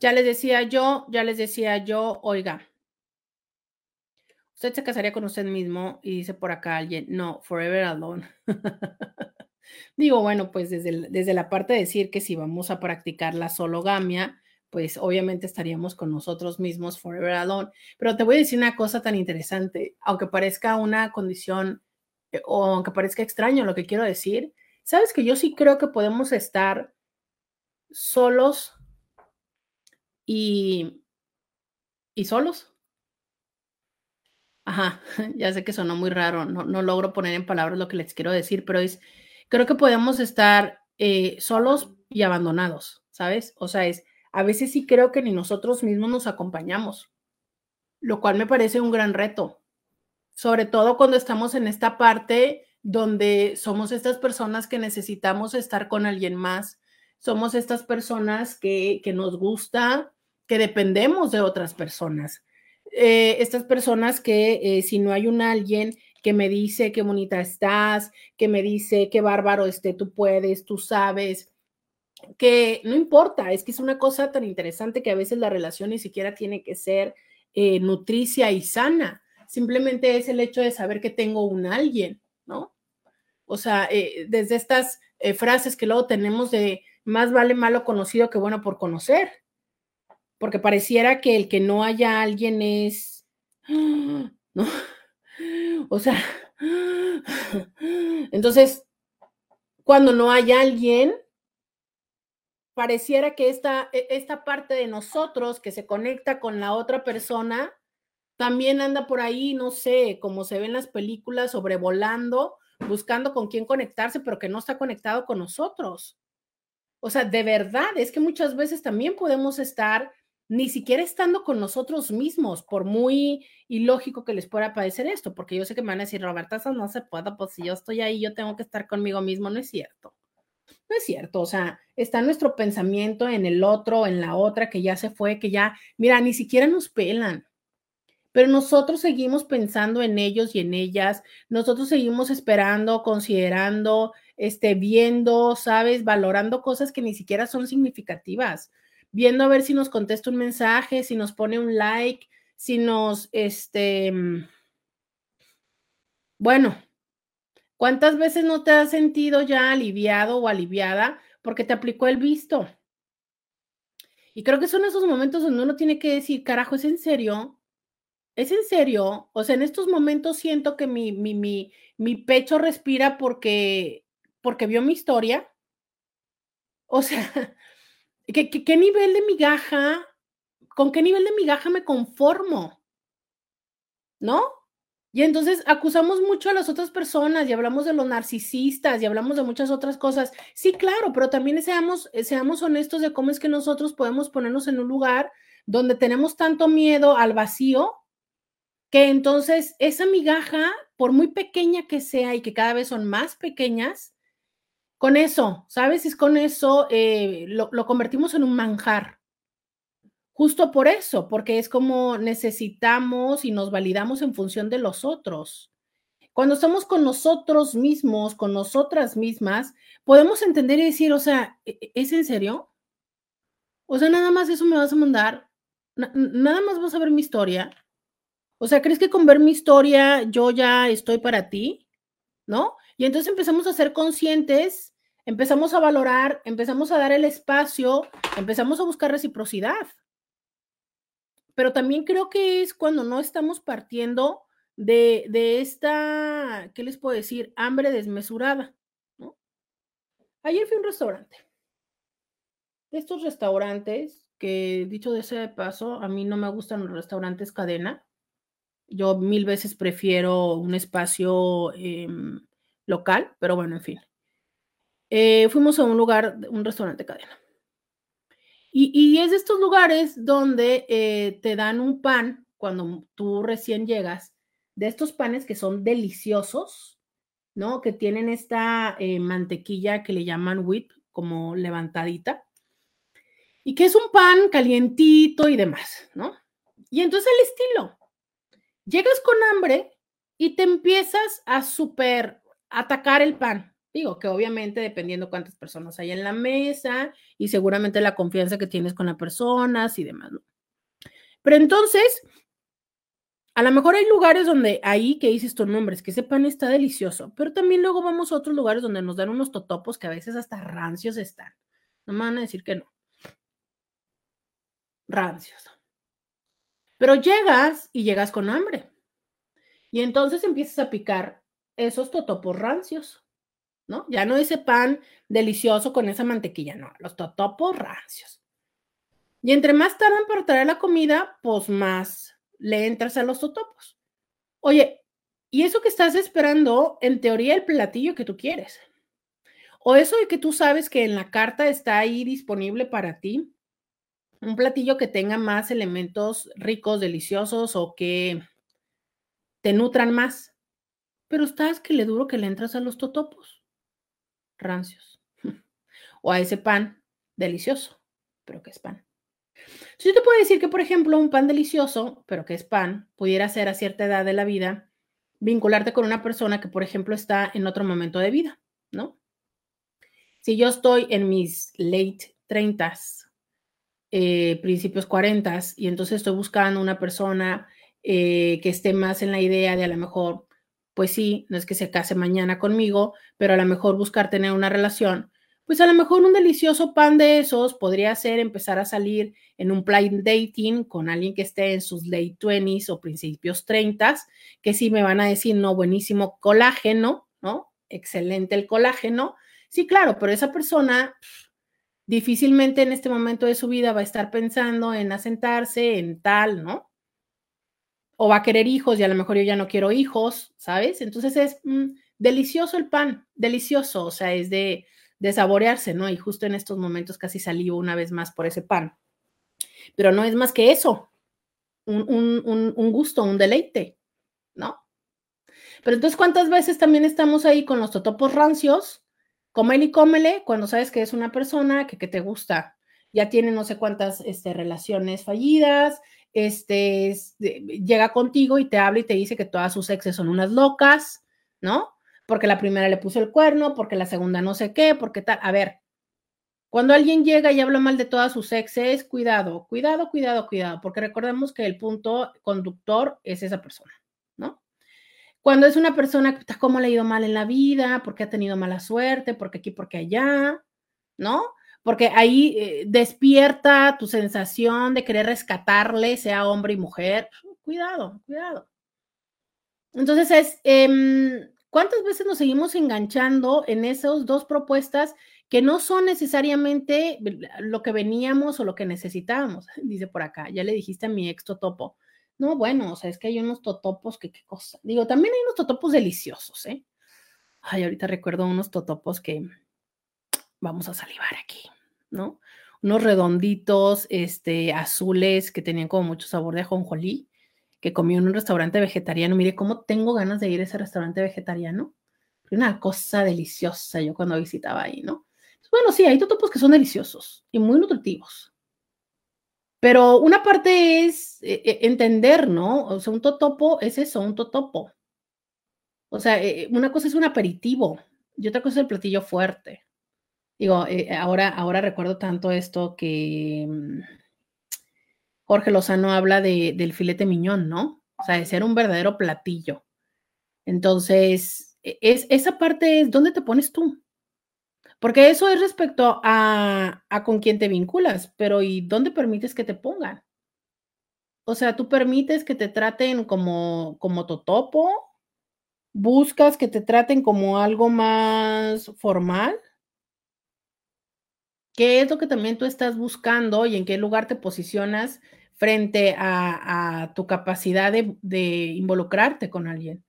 ya les decía yo, ya les decía yo, oiga, usted se casaría con usted mismo y dice por acá alguien, no, forever alone. <laughs> Digo, bueno, pues desde, desde la parte de decir que si vamos a practicar la sologamia, pues obviamente estaríamos con nosotros mismos forever alone. Pero te voy a decir una cosa tan interesante, aunque parezca una condición eh, o aunque parezca extraño lo que quiero decir, sabes que yo sí creo que podemos estar solos y, y solos. Ajá, <laughs> ya sé que sonó muy raro, no, no, logro poner en palabras lo que les quiero decir, pero es, creo que podemos estar eh, solos y abandonados, ¿sabes? O sea, es, a veces sí creo que ni nosotros mismos nos acompañamos, lo cual me parece un gran reto, sobre todo cuando estamos en esta parte donde somos estas personas que necesitamos estar con alguien más, somos estas personas que, nos gusta, que dependemos de otras personas. Eh, estas personas que eh, si no hay un alguien que me dice qué bonita estás, que me dice qué bárbaro este, tú puedes, tú sabes, que no importa, es que es una cosa tan interesante que a veces la relación ni siquiera tiene que ser eh, nutricia y sana simplemente es el hecho de saber que tengo un alguien, ¿no? O sea, desde estas frases que luego tenemos de más vale malo conocido que bueno por conocer, porque pareciera que el que no haya alguien es, ¿no? O sea, entonces, cuando no hay alguien, pareciera que esta, e, esta parte de nosotros que se conecta con la otra persona, también anda por ahí, no sé, como se ve en las películas, sobrevolando, buscando con quién conectarse, pero que no está conectado con nosotros. O sea, de verdad, es que muchas veces también podemos estar ni siquiera estando con nosotros mismos, por muy ilógico que les pueda parecer esto, porque yo sé que me van a decir, Roberta, no se puede, pues si yo estoy ahí, yo tengo que estar conmigo mismo, no es cierto. No es cierto, o sea, está nuestro pensamiento en el otro, en la otra que ya se fue, que ya, mira, ni siquiera nos pelan pero nosotros seguimos pensando en ellos y en ellas, nosotros seguimos esperando, considerando, este, viendo, sabes, valorando cosas que ni siquiera son significativas. Viendo a ver si nos contesta un mensaje, si nos pone un like, si nos, este, mm, bueno, ¿cuántas veces no te has sentido ya aliviado o aliviada porque te aplicó el visto? Y creo que son esos momentos donde uno tiene que decir, carajo, ¿es en serio? ¿Es en serio? O sea, en estos momentos siento que mi, mi, mi, mi pecho respira porque, porque vio mi historia. O sea, <laughs> ¿qué, nivel de migaja, con qué nivel de migaja me conformo? ¿No? Y entonces acusamos mucho a las otras personas y hablamos de los narcisistas y hablamos de muchas otras cosas. Sí, claro, pero también seamos, seamos honestos de cómo es que nosotros podemos ponernos en un lugar donde tenemos tanto miedo al vacío que entonces esa migaja, por muy pequeña que sea y que cada vez son más pequeñas, con eso, ¿sabes? Es con eso eh, lo, lo convertimos en un manjar. Justo por eso, porque es como necesitamos y nos validamos en función de los otros. Cuando estamos con nosotros mismos, con nosotras mismas, podemos entender y decir, o sea, ¿e-, e-, ¿es en serio? O sea, nada más eso me vas a mandar, nada más vas a ver mi historia, o sea, ¿crees que con ver mi historia yo ya estoy para ti? ¿No? Y entonces empezamos a ser conscientes, empezamos a valorar, empezamos a dar el espacio, empezamos a buscar reciprocidad. Pero también creo que es cuando no estamos partiendo de, de esta, ¿qué les puedo decir? Hambre desmesurada. Ayer fui a un restaurante. Estos restaurantes que, dicho de ese paso, a mí no me gustan los restaurantes cadena yo mil veces prefiero un espacio em, local, pero bueno, en fin. Eh, fuimos a un lugar, un restaurante cadena. Y, es de estos lugares donde eh, te dan un pan cuando tú recién llegas, de estos panes que son deliciosos, ¿no? Que tienen esta eh, mantequilla que le llaman whip, como levantadita, y que es un pan calientito y demás, ¿no? Y entonces el estilo, llegas con hambre y te empiezas a super atacar el pan. Digo que obviamente dependiendo cuántas personas hay en la mesa y seguramente la confianza que tienes con las personas y demás. Pero entonces, a lo mejor hay lugares donde ahí que dices tu nombre, es que ese pan está delicioso, pero también luego vamos a otros lugares donde nos dan unos totopos que a veces hasta rancios están. No me van a decir que no. Rancios. Pero llegas y llegas con hambre. Y entonces empiezas a picar esos totopos rancios, ¿no? Ya no ese pan delicioso con esa mantequilla, no, los totopos rancios. Y entre más tardan para traer la comida, pues más le entras a los totopos. Oye, y eso que estás esperando, en teoría, el platillo que tú quieres. O eso de que tú sabes que en la carta está ahí disponible para ti, un platillo que tenga más elementos ricos, deliciosos o que te nutran más. Pero estás que le duro que le entras a los totopos rancios <laughs> o a ese pan delicioso, pero que es pan. Si yo te puedo decir que, por ejemplo, un pan delicioso, pero que es pan, pudiera ser a cierta edad de la vida, vincularte con una persona que, por ejemplo, está en otro momento de vida, ¿no? Si yo estoy en mis late 30s eh, principios 40 y entonces estoy buscando una persona eh, que esté más en la idea de a lo mejor, pues sí, no es que se case mañana conmigo, pero a lo mejor buscar tener una relación, pues a lo mejor un delicioso pan de esos podría ser empezar a salir en un blind dating con alguien que esté en sus late 20s o principios 30 que sí me van a decir, no, buenísimo colágeno, ¿no? Excelente el colágeno. Sí, claro, pero esa persona difícilmente en este momento de su vida va a estar pensando en asentarse en tal, ¿no? O va a querer hijos y a lo mejor yo ya no quiero hijos, ¿sabes? Entonces es mm, delicioso el pan, delicioso, o sea, es de, de saborearse, ¿no? Y justo en estos momentos casi salí una vez más por ese pan. Pero no es más que eso, un, un, un gusto, un deleite, ¿no? Pero entonces, ¿cuántas veces también estamos ahí con los totopos rancios? Cómele y cómele cuando sabes que es una persona que, te gusta. Ya tiene no sé cuántas este, relaciones fallidas, este, llega contigo y te habla y te dice que todas sus exes son unas locas, ¿no? Porque la primera le puso el cuerno, porque la segunda no sé qué, porque tal. A ver, Cuando alguien llega y habla mal de todas sus exes, cuidado, cuidado, cuidado, cuidado, porque recordemos que el punto conductor es esa persona. Cuando es una persona que cómo le ha ido mal en la vida, porque ha tenido mala suerte, porque aquí, porque allá, ¿no? Porque ahí eh, despierta tu sensación de querer rescatarle, sea hombre y mujer. Cuidado, cuidado. Entonces es, em, ¿cuántas veces nos seguimos enganchando en esas dos propuestas que no son necesariamente lo que veníamos o lo que necesitábamos, <laughs> dice por acá, ya le dijiste a mi ex totopo. No, bueno, o sea, es que hay unos totopos que qué cosa. Digo, también hay unos totopos deliciosos, ¿eh? Ay, ahorita recuerdo unos totopos que vamos a salivar aquí, ¿no? Unos redonditos, este, azules que tenían como mucho sabor de ajonjolí, que comí en un restaurante vegetariano. Mire cómo tengo ganas de ir a ese restaurante vegetariano. Una cosa deliciosa yo cuando visitaba ahí, ¿no? Bueno, sí, hay totopos que son deliciosos y muy nutritivos. Pero una parte es eh, eh, entender, ¿no? O sea, un totopo es eso, un totopo. O sea, eh, una cosa es un aperitivo y otra cosa es el platillo fuerte. Digo, ahora, ahora recuerdo tanto esto que mm, Jorge Lozano habla de, del filete miñón, ¿no? O sea, de ser un verdadero platillo. Entonces, e, es, esa parte es, ¿dónde te pones tú? Porque eso es respecto a, con quién te vinculas, pero ¿y dónde permites que te pongan? O sea, tú permites que te traten como, como totopo, buscas que te traten como algo más formal. ¿Qué es lo que también tú estás buscando y en qué lugar te posicionas frente a, tu capacidad de involucrarte con alguien?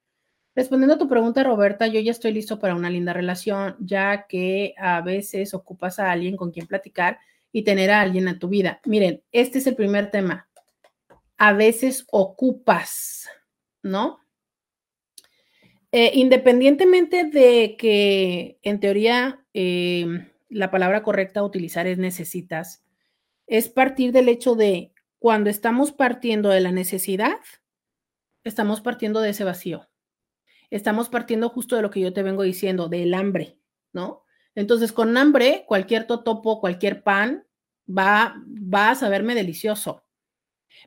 Respondiendo a tu pregunta, Roberta, yo ya estoy listo para una linda relación, ya que a veces ocupas a alguien con quien platicar y tener a alguien en tu vida. Miren, este es el primer tema. A veces ocupas, ¿no? Eh, independientemente de que en teoría em, la palabra correcta a utilizar es necesitas, es partir del hecho de cuando estamos partiendo de la necesidad, estamos partiendo de ese vacío estamos partiendo justo de lo que yo te vengo diciendo, del hambre, ¿no? Entonces, con hambre, cualquier totopo, cualquier pan va, va a saberme delicioso.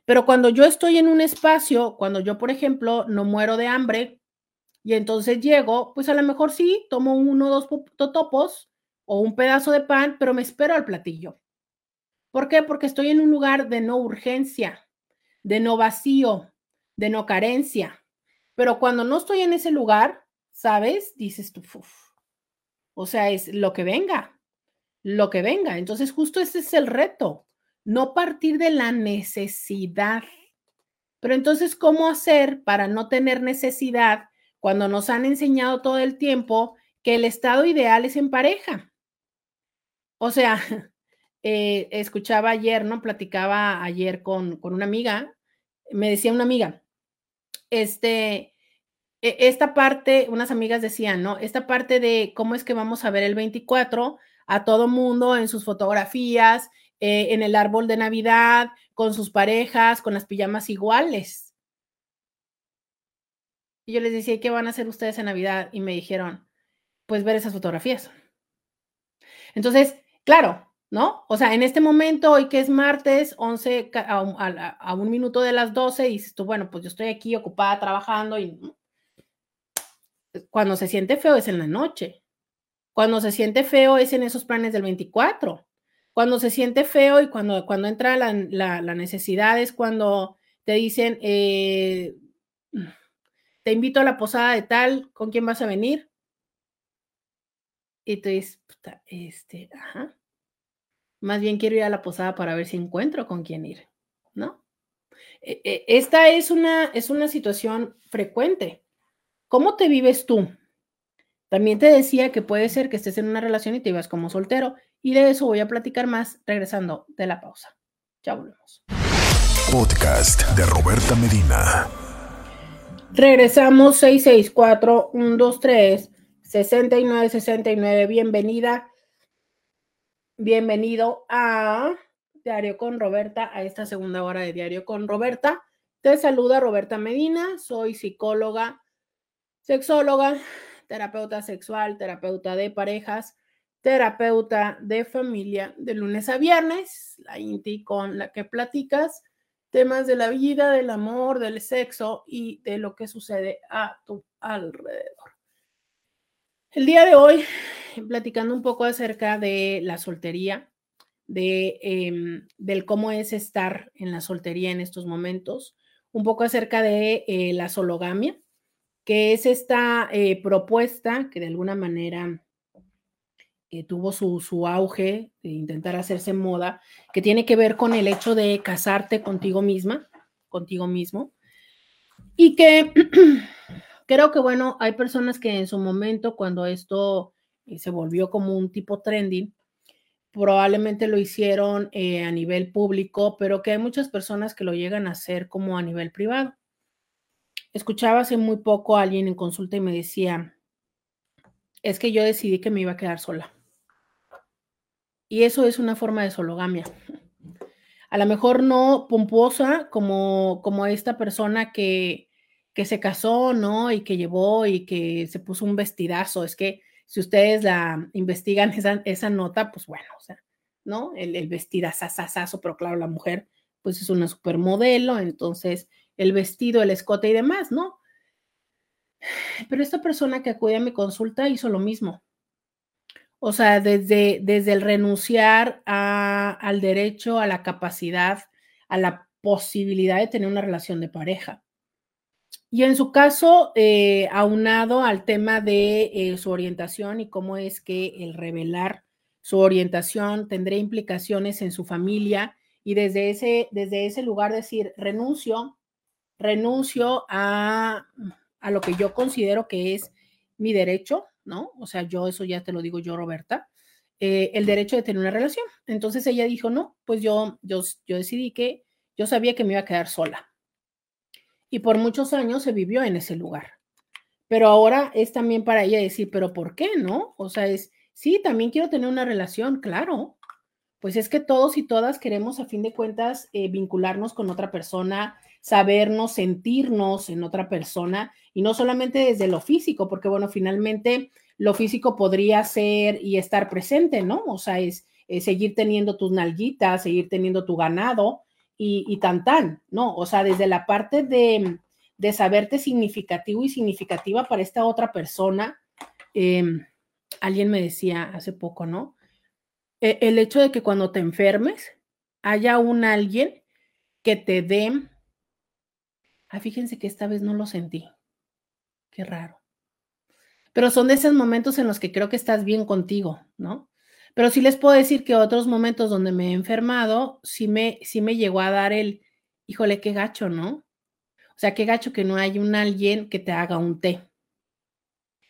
Pero cuando yo estoy en un espacio, cuando yo, por ejemplo, no muero de hambre y entonces llego, pues a lo mejor sí, tomo uno o dos totopos o un pedazo de pan, pero me espero al platillo. ¿Por qué? Porque estoy en un lugar de no urgencia, de no vacío, de no carencia. Pero cuando no estoy en ese lugar, ¿sabes? Dices tú, o sea, es lo que venga, lo que venga. Entonces, justo ese es el reto, no partir de la necesidad. Pero entonces, ¿cómo hacer para no tener necesidad cuando nos han enseñado todo el tiempo que el estado ideal es en pareja? O sea, <laughs> eh, escuchaba ayer, ¿no? Platicaba ayer con, con una amiga, me decía una amiga, este, e, esta parte, unas amigas decían, ¿no? Esta parte de cómo es que vamos a ver el 24 a todo mundo en sus fotografías, eh, en el árbol de Navidad, con sus parejas, con las pijamas iguales. Y yo les decía, ¿qué van a hacer ustedes en Navidad? Y me dijeron, pues ver esas fotografías. Entonces, claro, ¿no? O sea, en este momento, hoy que es martes, 11, a, un minuto de las 12, y dices tú, bueno, pues yo estoy aquí ocupada trabajando y cuando se siente feo es en la noche. Cuando se siente feo es en esos planes del 24. Cuando se siente feo y cuando, cuando entra la, necesidad es cuando te dicen, eh, te invito a la posada de tal, ¿con quién vas a venir? Y te dices, este, ajá más bien quiero ir a la posada para ver si encuentro con quién ir, ¿no? E, e, esta es una, es una situación frecuente. ¿Cómo te vives tú? También te decía que puede ser que estés en una relación y te vivas como soltero, y de eso voy a platicar más regresando de la pausa. Ya volvemos.
Podcast de Roberta Medina.
Regresamos 664-123-6969. Bienvenida Bienvenido a Diario con Roberta, a esta segunda hora de Diario con Roberta. Te saluda Roberta Medina, soy psicóloga, sexóloga, terapeuta sexual, terapeuta de parejas, terapeuta de familia de lunes a viernes, la INTI con la que platicas temas de la vida, del amor, del sexo y de lo que sucede a tu alrededor. El día de hoy, platicando un poco acerca de la soltería, de, em, del cómo es estar en la soltería en estos momentos, un poco acerca de eh, la sologamia, que es esta eh, propuesta que de alguna manera eh, tuvo su, su, auge de intentar hacerse moda, que tiene que ver con el hecho de casarte contigo misma, contigo mismo, y que <clears throat> creo que, bueno, hay personas que en su momento, cuando esto se volvió como un tipo trending, probablemente lo hicieron a nivel público, pero que hay muchas personas que lo llegan a hacer como a nivel privado. Escuchaba hace muy poco a alguien en consulta y me decía, es que yo decidí que me iba a quedar sola. Y eso es una forma de sologamia. A lo mejor no pomposa como, como esta persona que, que se casó, ¿no? Y que llevó y que se puso un vestidazo. Es que si ustedes la investigan <laughs> esa, esa nota, pues bueno, o sea, ¿no? El, el vestidazazazazo, pero claro, la mujer pues es una supermodelo, entonces el vestido, el escote y demás, ¿no? <sighs> Pero esta persona que acude a mi consulta hizo lo mismo. O sea, desde, desde el renunciar al derecho, a la capacidad, a la posibilidad de tener una relación de pareja. Y en su caso, eh, aunado al tema de eh, su orientación y cómo es que el revelar su orientación tendría implicaciones en su familia y desde ese, desde ese lugar decir, renuncio, renuncio a, a lo que yo considero que es mi derecho, ¿no? O sea, yo eso ya te lo digo yo, Roberta, eh, el derecho de tener una relación. Entonces ella dijo, no, pues yo, yo, yo decidí que yo sabía que me iba a quedar sola. Y por muchos años se vivió en ese lugar. Pero ahora es también para ella decir, pero ¿por qué no? O sea, es, sí, también quiero tener una relación, claro. Pues es que todos y todas queremos a fin de cuentas eh, vincularnos con otra persona, sabernos, sentirnos en otra persona y no solamente desde lo físico, porque bueno, finalmente lo físico podría ser y estar presente, ¿no? O sea, es, seguir teniendo tus nalguitas, seguir teniendo tu ganado y, y, tan tan, ¿no? O sea, desde la parte de, de saberte significativo y significativa para esta otra persona. Eh, alguien me decía hace poco, ¿no? E, el hecho de que cuando te enfermes haya un alguien que te dé Ah, fíjense que esta vez no lo sentí. Qué raro. Pero son de esos momentos en los que creo que estás bien contigo, ¿no? Pero sí les puedo decir que otros momentos donde me he enfermado, sí me, sí me llegó a dar el, híjole, qué gacho, ¿no? O sea, qué gacho que no hay un alguien que te haga un té.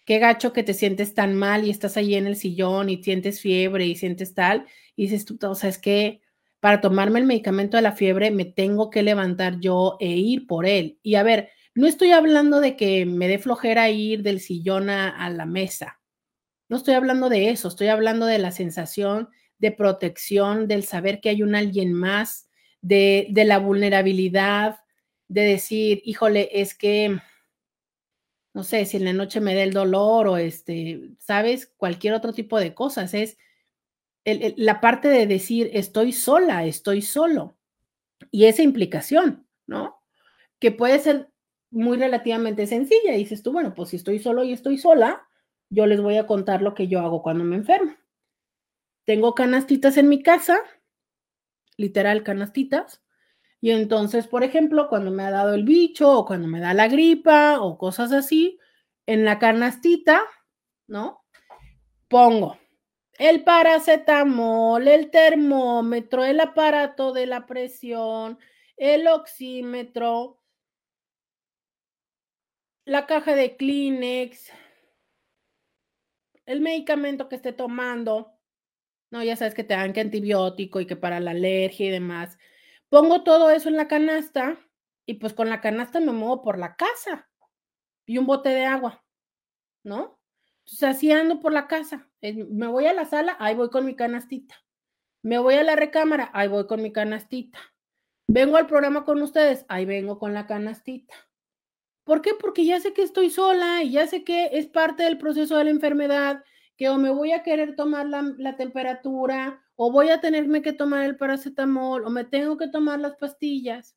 Qué gacho que te sientes tan mal y estás ahí en el sillón y sientes fiebre y sientes tal, y dices tú, o sea, es que para tomarme el medicamento de la fiebre me tengo que levantar yo e ir por él. Y a ver, no estoy hablando de que me dé flojera ir del sillón a, la mesa. No estoy hablando de eso, estoy hablando de la sensación de protección, del saber que hay un alguien más, de, de la vulnerabilidad, de decir, híjole, es que, no sé, si en la noche me da el dolor o este, sabes, cualquier otro tipo de cosas, es la parte de decir estoy sola, estoy solo. Y esa implicación, ¿no? Que puede ser muy relativamente sencilla. dices tú, bueno, pues si estoy solo y estoy sola, yo les voy a contar lo que yo hago cuando me enfermo. Tengo canastitas en mi casa, literal canastitas. Y entonces, por ejemplo, cuando me ha dado el bicho o cuando me da la gripa o cosas así, en la canastita, ¿no? Pongo el paracetamol, el termómetro, el aparato de la presión, el oxímetro, la caja de Kleenex, el medicamento que esté tomando. No, ya sabes que te dan que antibiótico y que para la alergia y demás. Pongo todo eso en la canasta y pues con la canasta me muevo por la casa y un bote de agua, ¿no? Entonces, así ando por la casa. Me voy a la sala, ahí voy con mi canastita. Me voy a la recámara, ahí voy con mi canastita. Vengo al programa con ustedes, ahí vengo con la canastita. ¿Por qué? Porque ya sé que estoy sola y ya sé que es parte del proceso de la enfermedad que o me voy a querer tomar la, temperatura, o voy a tenerme que tomar el paracetamol, o me tengo que tomar las pastillas.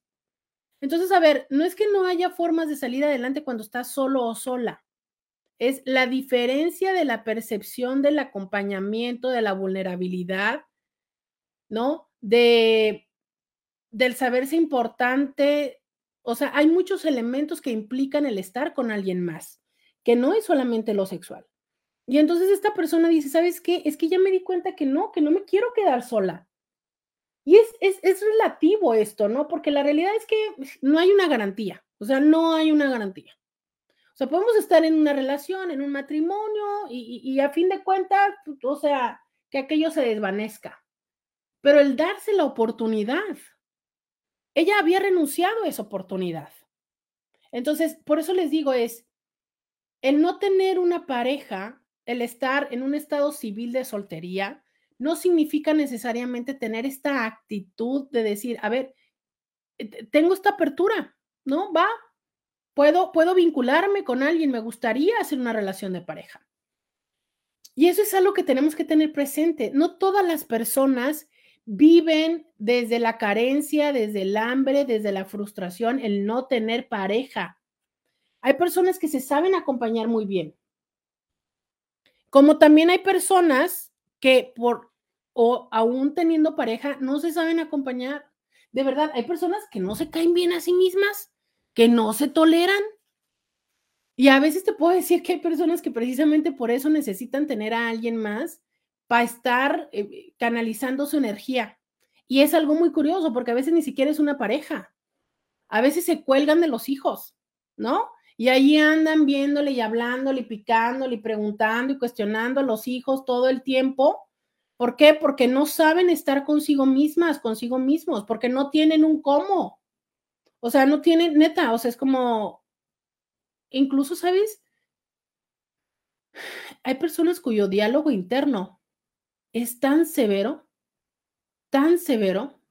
Entonces, a ver, no es que no haya formas de salir adelante cuando estás solo o sola. Es la diferencia de la percepción del acompañamiento, de la vulnerabilidad, ¿no? De del saberse importante. O sea, hay muchos elementos que implican el estar con alguien más, que no es solamente lo sexual. Y entonces esta persona dice, ¿sabes qué? Es que ya me di cuenta que no, que no me quiero quedar sola. Y es, es, relativo esto, ¿no? Porque la realidad es que no hay una garantía, o sea, no hay una garantía. O sea, podemos estar en una relación, en un matrimonio y, y, a fin de cuentas, o sea, que aquello se desvanezca. Pero el darse la oportunidad, ella había renunciado a esa oportunidad. Entonces, por eso les digo, es el no tener una pareja, el estar en un estado civil de soltería, no significa necesariamente tener esta actitud de decir, a ver, eh, tengo esta apertura, ¿no? Va, puedo, puedo vincularme con alguien, me gustaría hacer una relación de pareja. Y eso es algo que tenemos que tener presente. No todas las personas viven desde la carencia, desde el hambre, desde la frustración, el no tener pareja. Hay personas que se saben acompañar muy bien. Como también hay personas que por o aún teniendo pareja, no se saben acompañar. De verdad, hay personas que no se caen bien a sí mismas, que no se toleran. Y a veces te puedo decir que hay personas que precisamente por eso necesitan tener a alguien más para estar eh, canalizando su energía. Y es algo muy curioso porque a veces ni siquiera es una pareja. A veces se cuelgan de los hijos, ¿no? Y ahí andan viéndole y hablándole y picándole y preguntando y cuestionando a los hijos todo el tiempo ¿Por qué? Porque no saben estar consigo mismas, consigo mismos, porque no tienen un cómo. O sea, no tienen, neta, o sea, es como, incluso, ¿sabes? Hay personas cuyo diálogo interno es tan severo, tan severo,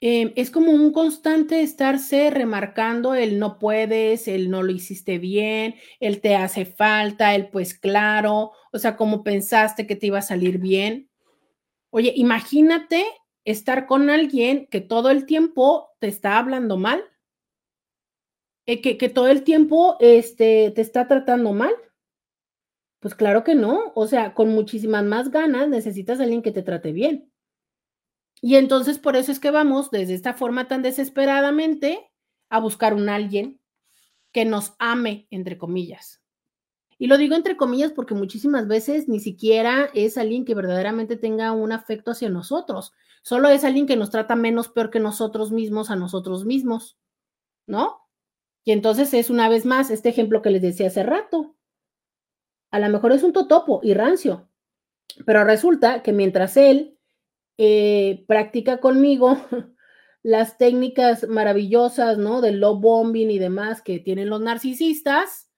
Em, es como un constante estarse remarcando el no puedes, el no lo hiciste bien, el te hace falta, el pues claro, o sea, como pensaste que te iba a salir bien. Oye, imagínate estar con alguien que todo el tiempo te está hablando mal, eh, que, que, todo el tiempo este, te está tratando mal. Pues claro que no, o sea, con muchísimas más ganas necesitas a alguien que te trate bien. Y entonces por eso es que vamos desde esta forma tan desesperadamente a buscar un alguien que nos ame, entre comillas. Y lo digo entre comillas porque muchísimas veces ni siquiera es alguien que verdaderamente tenga un afecto hacia nosotros, solo es alguien que nos trata menos peor que nosotros mismos a nosotros mismos, ¿no? Y entonces es una vez más este ejemplo que les decía hace rato. A lo mejor es un totopo y rancio, pero resulta que mientras él eh, practica conmigo <laughs> las técnicas maravillosas, ¿no? Del love bombing y demás que tienen los narcisistas,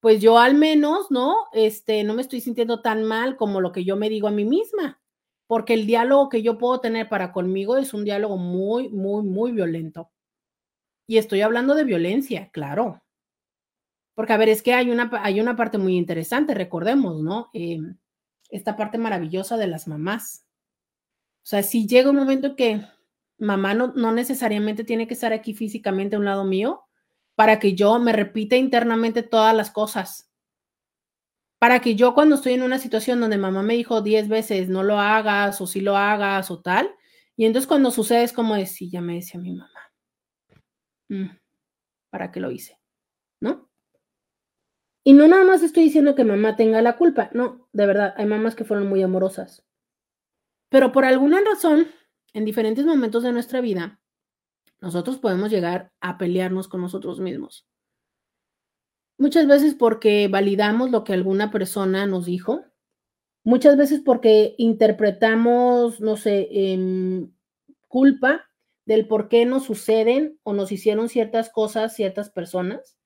pues yo al menos, ¿no? Este, no me estoy sintiendo tan mal como lo que yo me digo a mí misma, porque el diálogo que yo puedo tener para conmigo es un diálogo muy, muy, muy violento. Y estoy hablando de violencia, claro. Porque, a ver, es que hay una, hay una parte muy interesante, recordemos, ¿no? Em, esta parte maravillosa de las mamás. O sea, si llega un momento que mamá no, no necesariamente tiene que estar aquí físicamente a un lado mío para que yo me repita internamente todas las cosas. Para que yo cuando estoy en una situación donde mamá me dijo diez veces no lo hagas o si lo hagas o tal, y entonces cuando sucede es como decir, ya me decía mi mamá. Mm, ¿Para qué lo hice? ¿No? Y no nada más estoy diciendo que mamá tenga la culpa, no, de verdad, hay mamás que fueron muy amorosas. Pero por alguna razón, en diferentes momentos de nuestra vida, nosotros podemos llegar a pelearnos con nosotros mismos. Muchas veces porque validamos lo que alguna persona nos dijo, muchas veces porque interpretamos, no sé, em, culpa del por qué nos suceden o nos hicieron ciertas cosas ciertas personas.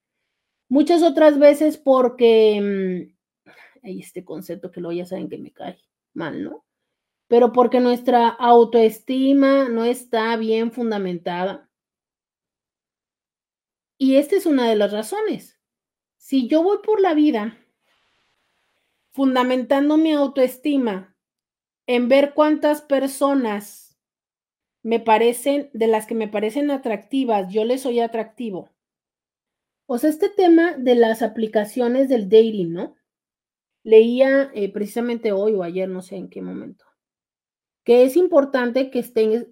Muchas otras veces porque mm, hay este concepto que luego ya saben que me cae mal, ¿no? pero porque nuestra autoestima no está bien fundamentada. Y esta es una de las razones. Si yo voy por la vida fundamentando mi autoestima en ver cuántas personas me parecen, de las que me parecen atractivas, yo les soy atractivo. O sea, este tema de las aplicaciones del dating, ¿no? Leía eh, precisamente hoy o ayer, no sé en qué momento, que es importante que,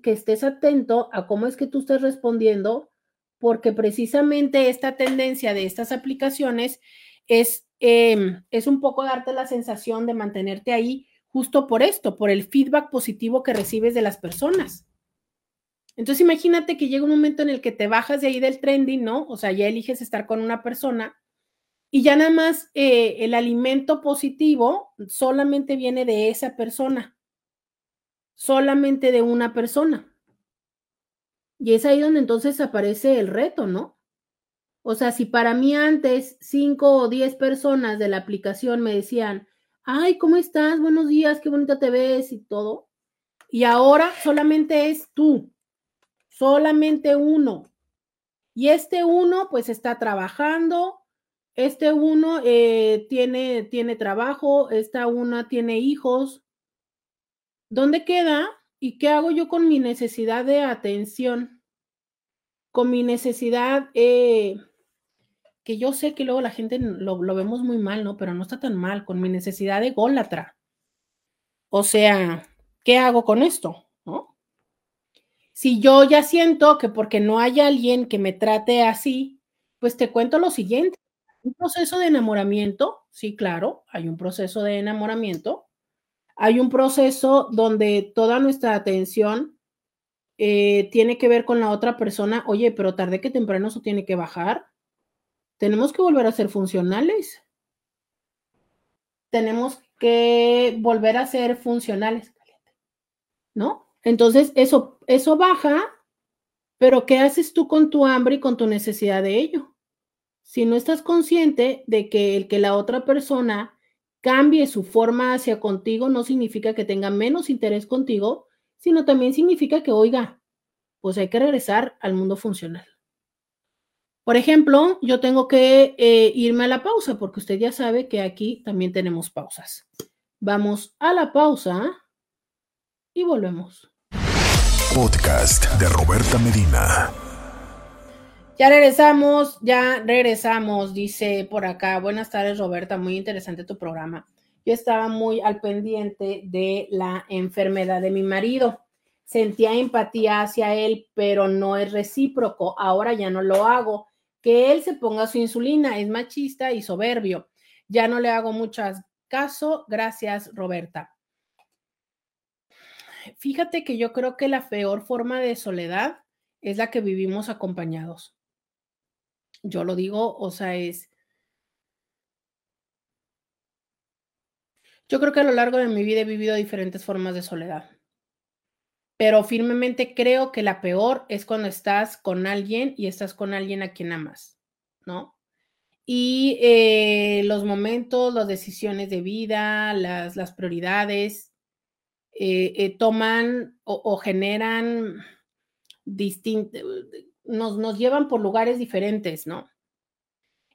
que estés atento a cómo es que tú estás respondiendo, porque precisamente esta tendencia de estas aplicaciones es, em, es un poco darte la sensación de mantenerte ahí justo por esto, por el feedback positivo que recibes de las personas. Entonces imagínate que llega un momento en el que te bajas de ahí del trending, ¿no? O sea, ya eliges estar con una persona y ya nada más eh, el alimento positivo solamente viene de esa persona, solamente de una persona. Y es ahí donde entonces aparece el reto, ¿no? O sea, si para mí antes cinco o diez personas de la aplicación me decían, ay, ¿cómo estás? Buenos días, qué bonita te ves y todo. Y ahora solamente es tú, solamente uno. Y este uno pues está trabajando, este uno eh, tiene, tiene trabajo, esta una tiene hijos. ¿Dónde queda? ¿Y qué hago yo con mi necesidad de atención? Con mi necesidad, eh, que yo sé que luego la gente lo, lo, vemos muy mal, ¿no? Pero no está tan mal, con mi necesidad de gólatra. O sea, ¿qué hago con esto? Si yo ya siento que porque no hay alguien que me trate así, pues te cuento lo siguiente un proceso de enamoramiento, sí, claro, hay un proceso de enamoramiento. Hay un proceso donde toda nuestra atención eh, tiene que ver con la otra persona. Oye, pero tarde que temprano eso tiene que bajar. Tenemos que volver a ser funcionales. Tenemos que volver a ser funcionales, ¿no? Entonces, eso, eso baja, pero ¿qué haces tú con tu hambre y con tu necesidad de ello? si no estás consciente de que el que la otra persona cambie su forma hacia contigo no significa que tenga menos interés contigo, sino también significa que, oiga, pues hay que regresar al mundo funcional. Por ejemplo, yo tengo que eh, irme a la pausa porque usted ya sabe que aquí también tenemos pausas. Vamos a la pausa y volvemos.
Podcast de Roberta Medina.
Ya regresamos, ya regresamos, dice por acá. Buenas tardes, Roberta, muy interesante tu programa. Yo estaba muy al pendiente de la enfermedad de mi marido. Sentía empatía hacia él, pero no es recíproco. Ahora ya no lo hago. Que él se ponga su insulina, es machista y soberbio. Ya no le hago mucho caso. Gracias, Roberta. Fíjate que yo creo que la peor forma de soledad es la que vivimos acompañados. Yo lo digo, o sea, es... Yo creo que a lo largo de mi vida he vivido diferentes formas de soledad, pero firmemente creo que la peor es cuando estás con alguien y estás con alguien a quien amas, ¿no? Y eh, los momentos, las decisiones de vida, las, las prioridades, eh, eh, toman o, generan distintos nos, llevan por lugares diferentes, ¿no?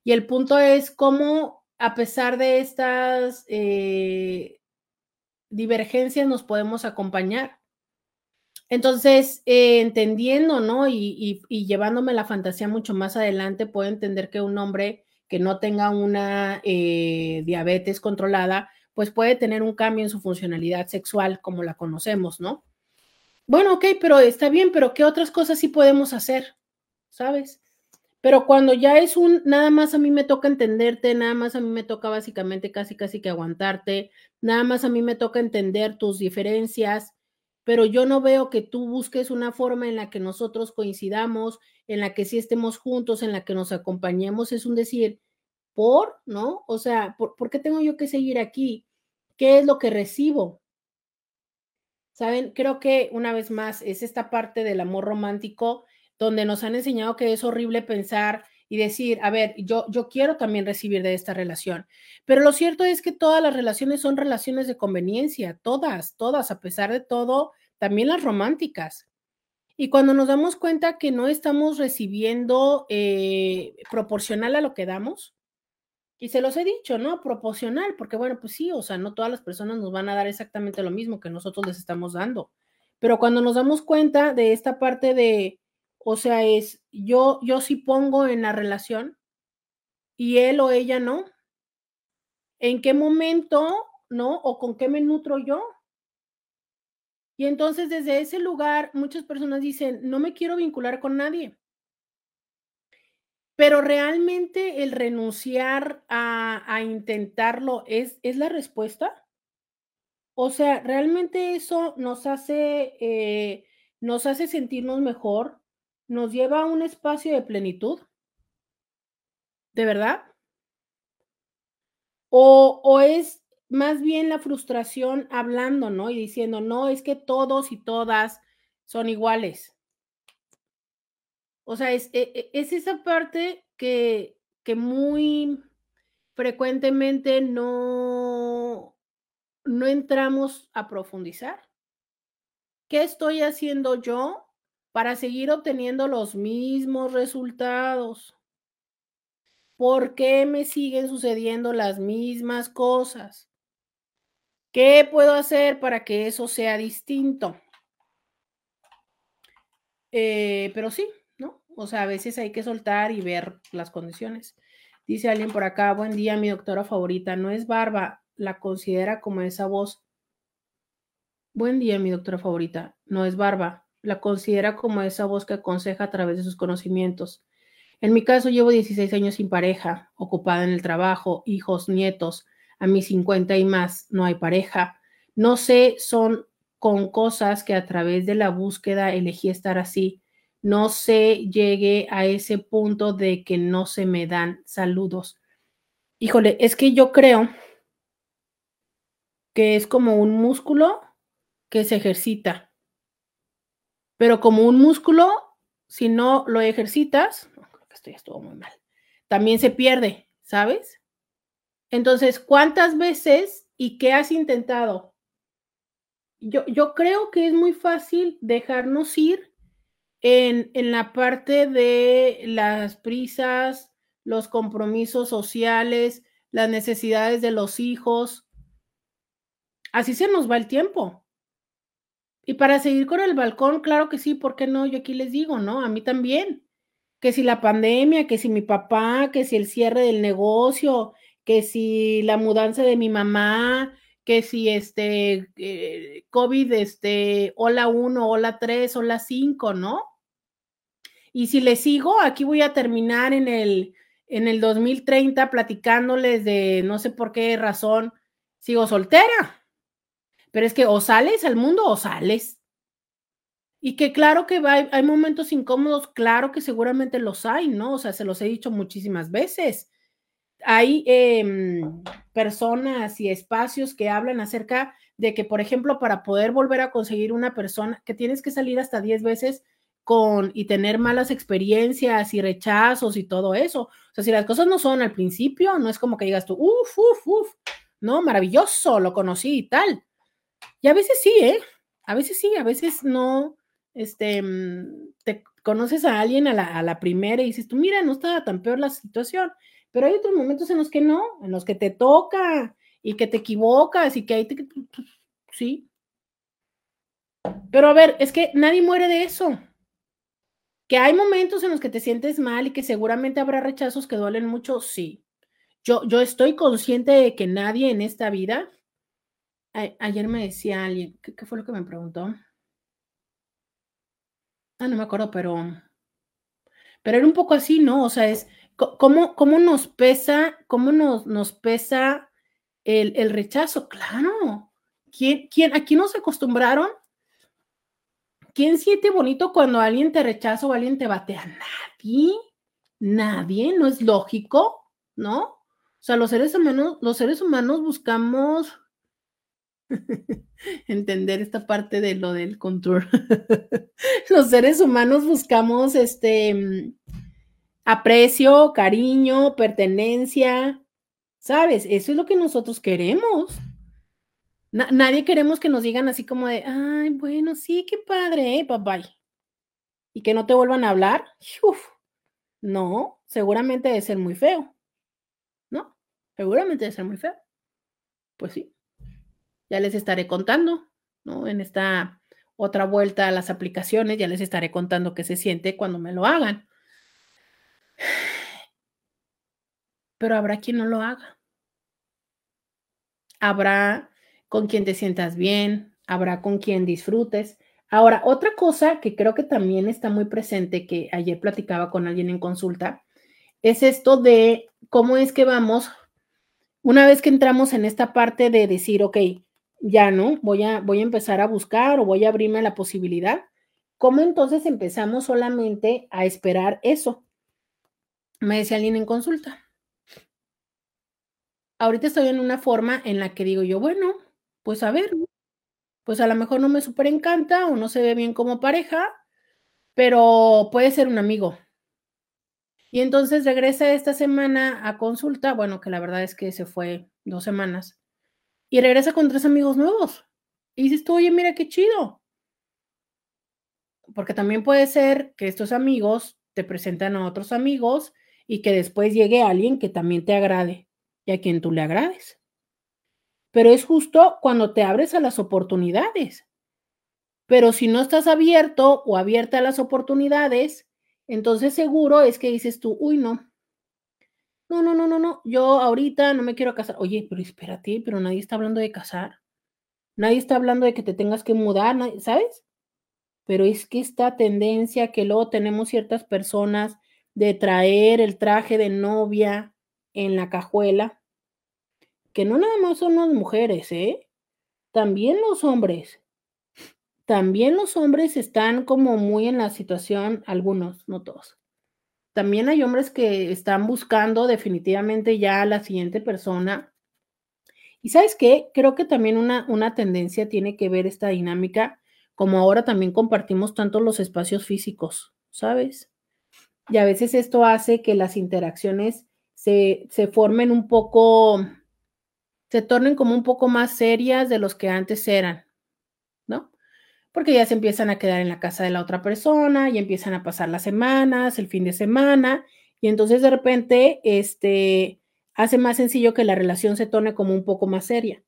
Y el punto es cómo, a pesar de estas eh, divergencias, nos podemos acompañar. Entonces, entendiendo, ¿no? Y, llevándome la fantasía mucho más adelante, puedo entender que un hombre que no tenga una diabetes controlada, pues puede tener un cambio en su funcionalidad sexual como la conocemos, ¿no? Bueno, ok, pero está bien, pero ¿qué otras cosas sí podemos hacer? ¿sabes? Pero cuando ya es un, nada más a mí me toca entenderte, nada más a mí me toca básicamente casi, casi que aguantarte, nada más a mí me toca entender tus diferencias, pero yo no veo que tú busques una forma en la que nosotros coincidamos, en la que sí estemos juntos, en la que nos acompañemos, es un decir, por, ¿no? O sea, ¿por, ¿por qué tengo yo que seguir aquí? ¿Qué es lo que recibo? Saben, creo que una vez más es esta parte del amor romántico donde nos han enseñado que es horrible pensar y decir, a ver, yo, yo quiero también recibir de esta relación. Pero lo cierto es que todas las relaciones son relaciones de conveniencia, todas, todas, a pesar de todo, también las románticas. Y cuando nos damos cuenta que no estamos recibiendo eh, proporcional a lo que damos, Y se los he dicho, ¿no? Proporcional, porque bueno, pues sí, o sea, no todas las personas nos van a dar exactamente lo mismo que nosotros les estamos dando. Pero cuando nos damos cuenta de esta parte de, o sea, es yo, yo sí pongo en la relación y él o ella no. ¿En qué momento, no? ¿O con qué me nutro yo? Y entonces desde ese lugar muchas personas dicen, no me quiero vincular con nadie. Pero realmente el renunciar a, intentarlo es, es la respuesta. O sea, realmente eso nos hace, eh, nos hace sentirnos mejor, nos lleva a un espacio de plenitud. ¿De verdad? O, o es más bien la frustración hablando, ¿no? Y diciendo, no, es que todos y todas son iguales. O sea, es, e, e, es esa parte que, que muy frecuentemente no, no entramos a profundizar. ¿Qué estoy haciendo yo para seguir obteniendo los mismos resultados? ¿Por qué me siguen sucediendo las mismas cosas? ¿Qué puedo hacer para que eso sea distinto? Eh, pero sí. O sea, a veces hay que soltar y ver las condiciones. Dice alguien por acá, buen día, mi doctora favorita, no es barba, la considera como esa voz. Buen día, mi doctora favorita, no es barba, la considera como esa voz que aconseja a través de sus conocimientos. En mi caso, llevo 16 años sin pareja, ocupada en el trabajo, hijos, nietos, a mis 50 y más no hay pareja. No sé, son con cosas que a través de la búsqueda elegí estar así. No sé, llegué a ese punto de que no se me dan saludos. Híjole, es que yo creo que es como un músculo que se ejercita. Pero como un músculo, si no lo ejercitas, creo que esto ya estuvo muy mal, también se pierde, ¿sabes? Entonces, ¿cuántas veces y qué has intentado? Yo, yo creo que es muy fácil dejarnos ir en, en la parte de las prisas, los compromisos sociales, las necesidades de los hijos. Así se nos va el tiempo. Y para seguir con el balcón, claro que sí, ¿por qué no? Yo aquí les digo, ¿no? A mí también. Que si la pandemia, que si mi papá, que si el cierre del negocio, que si la mudanza de mi mamá, que si este eh, COVID, este, hola 1, hola 3, hola 5, ¿no? Y si le sigo, aquí voy a terminar en el, en el 2030 platicándoles de no sé por qué razón sigo soltera. Pero es que o sales al mundo o sales. Y que claro que hay, hay momentos incómodos, claro que seguramente los hay, ¿no? O sea, se los he dicho muchísimas veces hay em, personas y espacios que hablan acerca de que, por ejemplo, para poder volver a conseguir una persona, que tienes que salir hasta 10 veces con y tener malas experiencias y rechazos y todo eso. O sea, si las cosas no son al principio, no es como que digas tú, uff, uff, uff, no, maravilloso, lo conocí y tal. Y a veces sí, ¿eh? A veces sí, a veces no, este, mm, te conoces a alguien a la, a la primera y dices tú, mira, no estaba tan peor la situación pero hay otros momentos en los que no, en los que te toca y que te equivocas y que ahí te... Sí. Pero a ver, es que nadie muere de eso. Que hay momentos en los que te sientes mal y que seguramente habrá rechazos que duelen mucho, sí. Yo, yo estoy consciente de que nadie en esta vida, ayer me decía alguien, ¿qué, ¿qué, fue lo que me preguntó? Ah, no me acuerdo, pero, pero era un poco así, ¿no? O sea, es, ¿Cómo, cómo nos pesa, cómo nos, nos pesa el, el, rechazo? Claro. ¿Quién, quién, aquí nos acostumbraron? ¿Quién siente bonito cuando alguien te rechaza o alguien te batea? Nadie. Nadie. No es lógico, ¿no? O sea, los seres humanos, los seres humanos buscamos <laughs> entender esta parte de lo del control. <laughs> los seres humanos buscamos este aprecio, cariño, pertenencia, ¿sabes? Eso es lo que nosotros queremos. nadie queremos que nos digan así como de, ay, bueno, sí, qué padre, ¿eh? Bye bye. Y que no te vuelvan a hablar. No, seguramente debe ser muy feo, ¿no? Seguramente debe ser muy feo. Pues sí. Ya les estaré contando, ¿no? En esta otra vuelta a las aplicaciones, ya les estaré contando qué se siente cuando me lo hagan. Pero habrá quien no lo haga. Habrá con quien te sientas bien, habrá con quien disfrutes. Ahora, otra cosa que creo que también está muy presente, que ayer platicaba con alguien en consulta, es esto de cómo es que vamos, una vez que entramos en esta parte de decir, ok, ya no, voy a, voy a empezar a buscar o voy a abrirme la posibilidad, ¿cómo entonces empezamos solamente a esperar eso? Me decía alguien en consulta. Ahorita estoy en una forma en la que digo yo, bueno, pues a ver, pues a lo mejor no me súper encanta o no se ve bien como pareja, pero puede ser un amigo. Y entonces regresa esta semana a consulta, bueno, que la verdad es que se fue dos semanas, y regresa con tres amigos nuevos. Y dices tú, oye, mira qué chido. Porque también puede ser que estos amigos te presentan a otros amigos y que después llegue alguien que también te agrade y a quien tú le agrades pero es justo cuando te abres a las oportunidades. Pero si no estás abierto o abierta a las oportunidades, entonces seguro es que dices tú, uy, no. No, no, no, no, no. Yo ahorita no me quiero casar. Oye, pero espérate, pero nadie está hablando de casar. Nadie está hablando de que te tengas que mudar, ¿sabes? Pero es que esta tendencia que luego tenemos ciertas personas de traer el traje de novia en la cajuela, que no nada más son las mujeres, ¿eh? También los hombres. También los hombres están como muy en la situación, algunos, no todos. También hay hombres que están buscando definitivamente ya a la siguiente persona. Y sabes qué? Creo que también una, una tendencia tiene que ver esta dinámica, como ahora también compartimos tanto los espacios físicos, ¿sabes? Y a veces esto hace que las interacciones se, se formen un poco se tornen como un poco más serias de los que antes eran, ¿no? Porque ya se empiezan a quedar en la casa de la otra persona y empiezan a pasar las semanas, el fin de semana, y entonces de repente, este, hace más sencillo que la relación se torne como un poco más seria.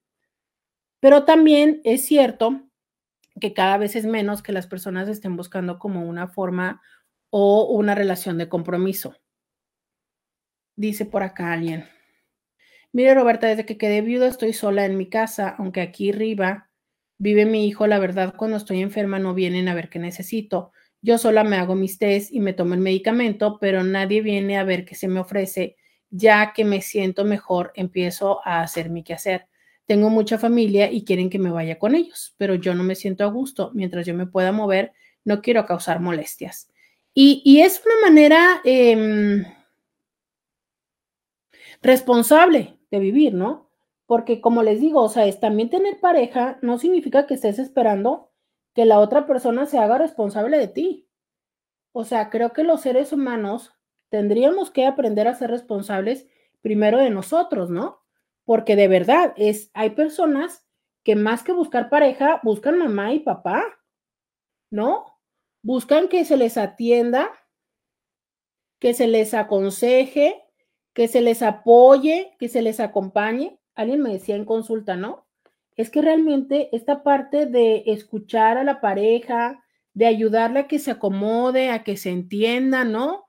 Pero también es cierto que cada vez es menos que las personas estén buscando como una forma o una relación de compromiso. Dice por acá alguien. Mire, Roberta, desde que quedé viuda estoy sola en mi casa, aunque aquí arriba vive mi hijo, la verdad, cuando estoy enferma no vienen a ver qué necesito. Yo sola me hago mis test y me tomo el medicamento, pero nadie viene a ver qué se me ofrece. Ya que me siento mejor, empiezo a hacer mi quehacer. Tengo mucha familia y quieren que me vaya con ellos, pero yo no me siento a gusto. Mientras yo me pueda mover, no quiero causar molestias. Y, es una manera em, responsable de vivir, ¿no? Porque como les digo, o sea, es también tener pareja no significa que estés esperando que la otra persona se haga responsable de ti. O sea, creo que los seres humanos tendríamos que aprender a ser responsables primero de nosotros, ¿no? Porque de verdad es hay personas que más que buscar pareja, buscan mamá y papá, ¿no? Buscan que se les atienda, que se les aconseje, que se les apoye, que se les acompañe. Alguien me decía en consulta, ¿no? Es que realmente esta parte de escuchar a la pareja, de ayudarle a que se acomode, a que se entienda, ¿no?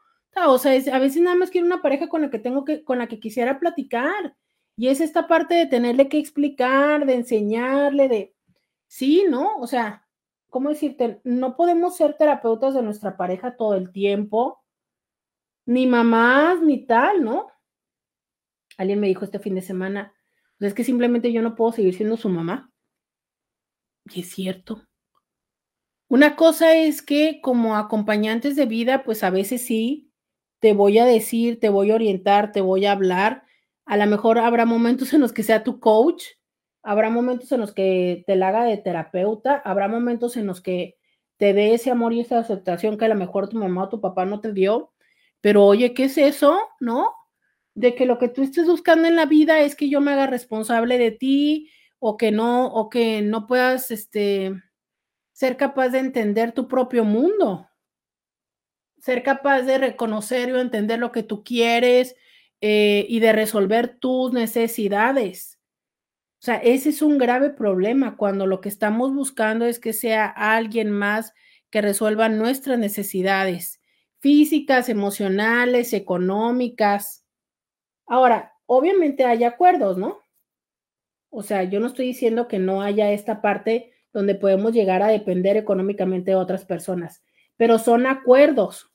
O sea, a veces nada más quiero una pareja con la que tengo que, con la que quisiera platicar. Y es esta parte de tenerle que explicar, de enseñarle, de, sí, ¿no? O sea, ¿cómo decirte? No podemos ser terapeutas de nuestra pareja todo el tiempo, ni mamás, ni tal, ¿no? Alguien me dijo este fin de semana, pues es que simplemente yo no puedo seguir siendo su mamá. Y es cierto. Una cosa es que como acompañantes de vida, pues a veces sí, te voy a decir, te voy a orientar, te voy a hablar. A lo mejor habrá momentos en los que sea tu coach, habrá momentos en los que te la haga de terapeuta, habrá momentos en los que te dé ese amor y esa aceptación que a lo mejor tu mamá o tu papá no te dio. Pero oye, ¿qué es eso? ¿No? de que lo que tú estés buscando en la vida es que yo me haga responsable de ti o que no, o que no puedas este, ser capaz de entender tu propio mundo, ser capaz de reconocer o entender lo que tú quieres, eh, y de resolver tus necesidades. O sea, ese es un grave problema cuando lo que estamos buscando es que sea alguien más que resuelva nuestras necesidades físicas, emocionales, económicas. Ahora, obviamente hay acuerdos, ¿no? O sea, yo no estoy diciendo que no haya esta parte donde podemos llegar a depender económicamente de otras personas, pero son acuerdos.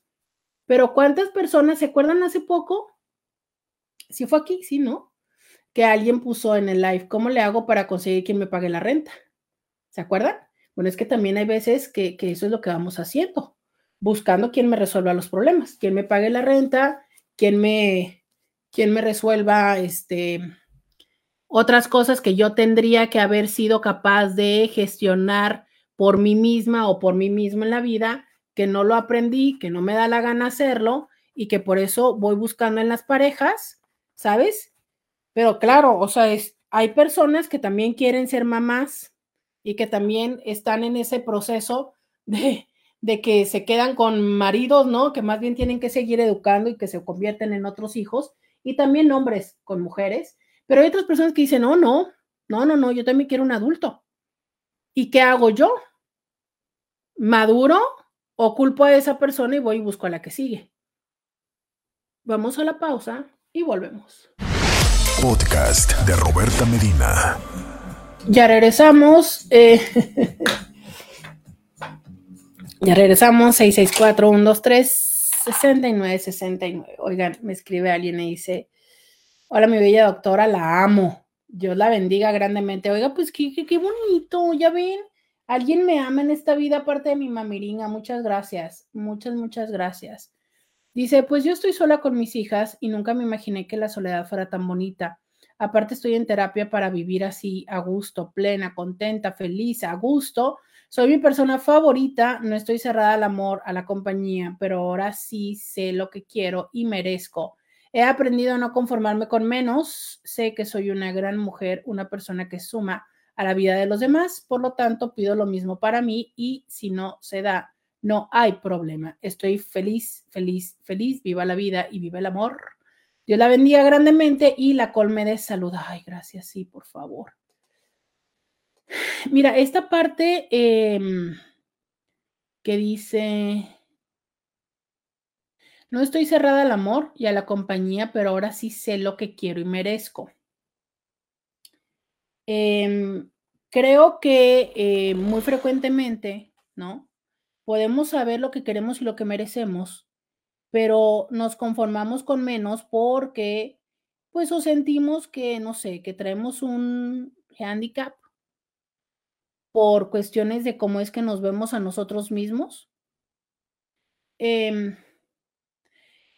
Pero ¿cuántas personas se acuerdan hace poco? Si fue aquí, sí, ¿no? Que alguien puso en el live, ¿cómo le hago para conseguir que me pague la renta? ¿Se acuerdan? Bueno, es que también hay veces que, que eso es lo que vamos haciendo, buscando quién me resuelva los problemas, quién me pague la renta, quién me, quién me resuelva este, otras cosas que yo tendría que haber sido capaz de gestionar por mí misma o por mí mismo en la vida, que no lo aprendí, que no me da la gana hacerlo y que por eso voy buscando en las parejas, ¿sabes? Pero claro, o sea, es, hay personas que también quieren ser mamás y que también están en ese proceso de, de que se quedan con maridos, ¿no? Que más bien tienen que seguir educando y que se convierten en otros hijos, y también hombres con mujeres pero hay otras personas que dicen, no, no, no, no, no, yo también quiero un adulto. ¿Y qué hago yo? ¿Maduro o culpo a esa persona y voy y busco a la que sigue? Vamos a la pausa y volvemos.
Podcast de Roberta Medina.
Ya regresamos. Eh, <laughs> ya regresamos. 664-123-6969. Oigan, me escribe alguien y dice, Hola, mi bella doctora, la amo. Dios la bendiga grandemente. Oiga, pues qué, qué, bonito, ya ven. Alguien me ama en esta vida aparte de mi mamiringa. Muchas gracias. Muchas, muchas gracias. Dice, pues yo estoy sola con mis hijas y nunca me imaginé que la soledad fuera tan bonita. Aparte estoy en terapia para vivir así, a gusto, plena, contenta, feliz, a gusto. Soy mi persona favorita, no estoy cerrada al amor, a la compañía, pero ahora sí sé lo que quiero y merezco. He aprendido a no conformarme con menos. Sé que soy una gran mujer, una persona que suma a la vida de los demás. Por lo tanto, pido lo mismo para mí y si no se da, no hay problema. Estoy feliz, feliz, feliz. Viva la vida y viva el amor. Dios la bendiga grandemente y la colme de salud. Ay, gracias, sí, por favor. Mira, esta parte em, que dice, no estoy cerrada al amor y a la compañía, pero ahora sí sé lo que quiero y merezco. Em, creo que eh, muy frecuentemente, ¿no? Podemos saber lo que queremos y lo que merecemos, pero nos conformamos con menos porque, pues, o sentimos que, no sé, que traemos un handicap por cuestiones de cómo es que nos vemos a nosotros mismos. Eh,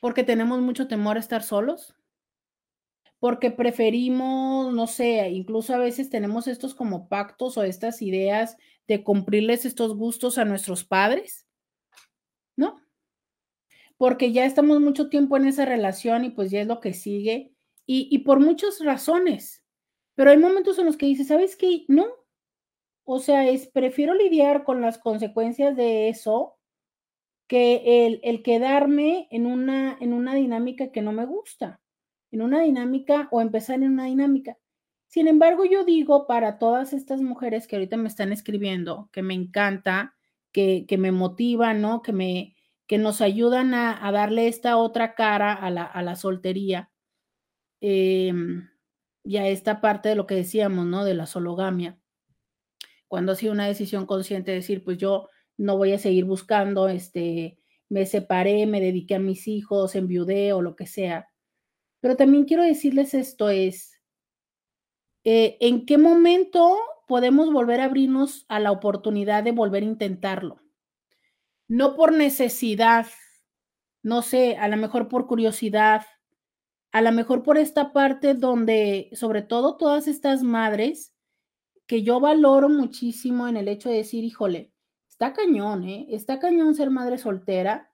porque tenemos mucho temor a estar solos, porque preferimos, no sé, incluso a veces tenemos estos como pactos o estas ideas de cumplirles estos gustos a nuestros padres, ¿no? Porque ya estamos mucho tiempo en esa relación y pues ya es lo que sigue y, y por muchas razones, pero hay momentos en los que dices, ¿sabes qué? No. O sea, es, prefiero lidiar con las consecuencias de eso que el, el, quedarme en una, en una dinámica que no me gusta, en una dinámica o empezar en una dinámica. Sin embargo, yo digo para todas estas mujeres que ahorita me están escribiendo, que me encanta, que, que me motivan, ¿no? Que, me, que nos ayudan a, a, darle esta otra cara a la, a la soltería eh, y a esta parte de lo que decíamos, ¿no? De la sologamia. Cuando ha sido una decisión consciente de decir, pues yo no voy a seguir buscando, este, me separé, me dediqué a mis hijos, enviudé o lo que sea. Pero también quiero decirles esto es, eh, ¿en qué momento podemos volver a abrirnos a la oportunidad de volver a intentarlo? No por necesidad, no sé, a lo mejor por curiosidad, a lo mejor por esta parte donde, sobre todo todas estas madres, que yo valoro muchísimo en el hecho de decir, híjole, Está cañón, ¿eh? Está cañón ser madre soltera,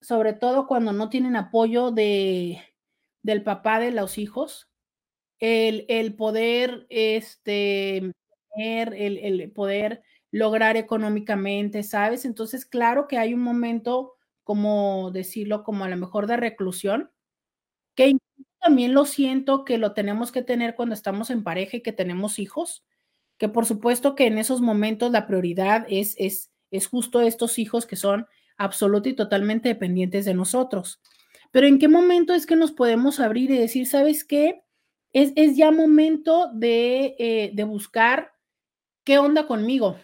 sobre todo cuando no tienen apoyo de, del papá de los hijos. El, el poder, este, el, el poder lograr económicamente, ¿sabes? Entonces, claro que hay un momento, como decirlo, como a lo mejor de reclusión, que también lo siento que lo tenemos que tener cuando estamos en pareja y que tenemos hijos, que por supuesto que en esos momentos la prioridad es, es, es justo estos hijos que son absoluta y totalmente dependientes de nosotros. Pero ¿en qué momento es que nos podemos abrir y decir, sabes qué? Es, ya momento de, eh, de buscar qué onda conmigo,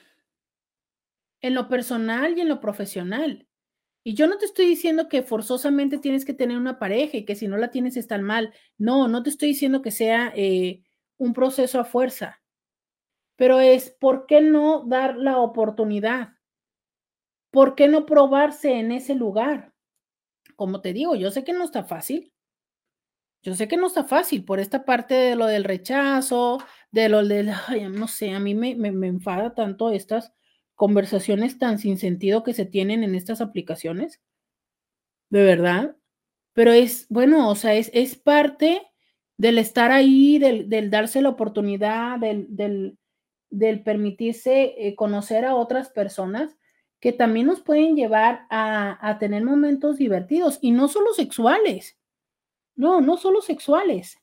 en lo personal y en lo profesional. Y yo no te estoy diciendo que forzosamente tienes que tener una pareja y que si no la tienes es tan mal. No, no te estoy diciendo que sea eh, un proceso a fuerza. Pero es, ¿por qué no dar la oportunidad? ¿Por qué no probarse en ese lugar? Como te digo, yo sé que no está fácil. Yo sé que no está fácil por esta parte de lo del rechazo, de lo del, no sé, a mí me, me, me enfada tanto estas conversaciones tan sin sentido que se tienen en estas aplicaciones. De verdad. Pero es, bueno, o sea, es, es parte del estar ahí, del, del darse la oportunidad, del, del, del permitirse eh, conocer a otras personas que también nos pueden llevar a, a, tener momentos divertidos y no solo sexuales. No, no solo sexuales.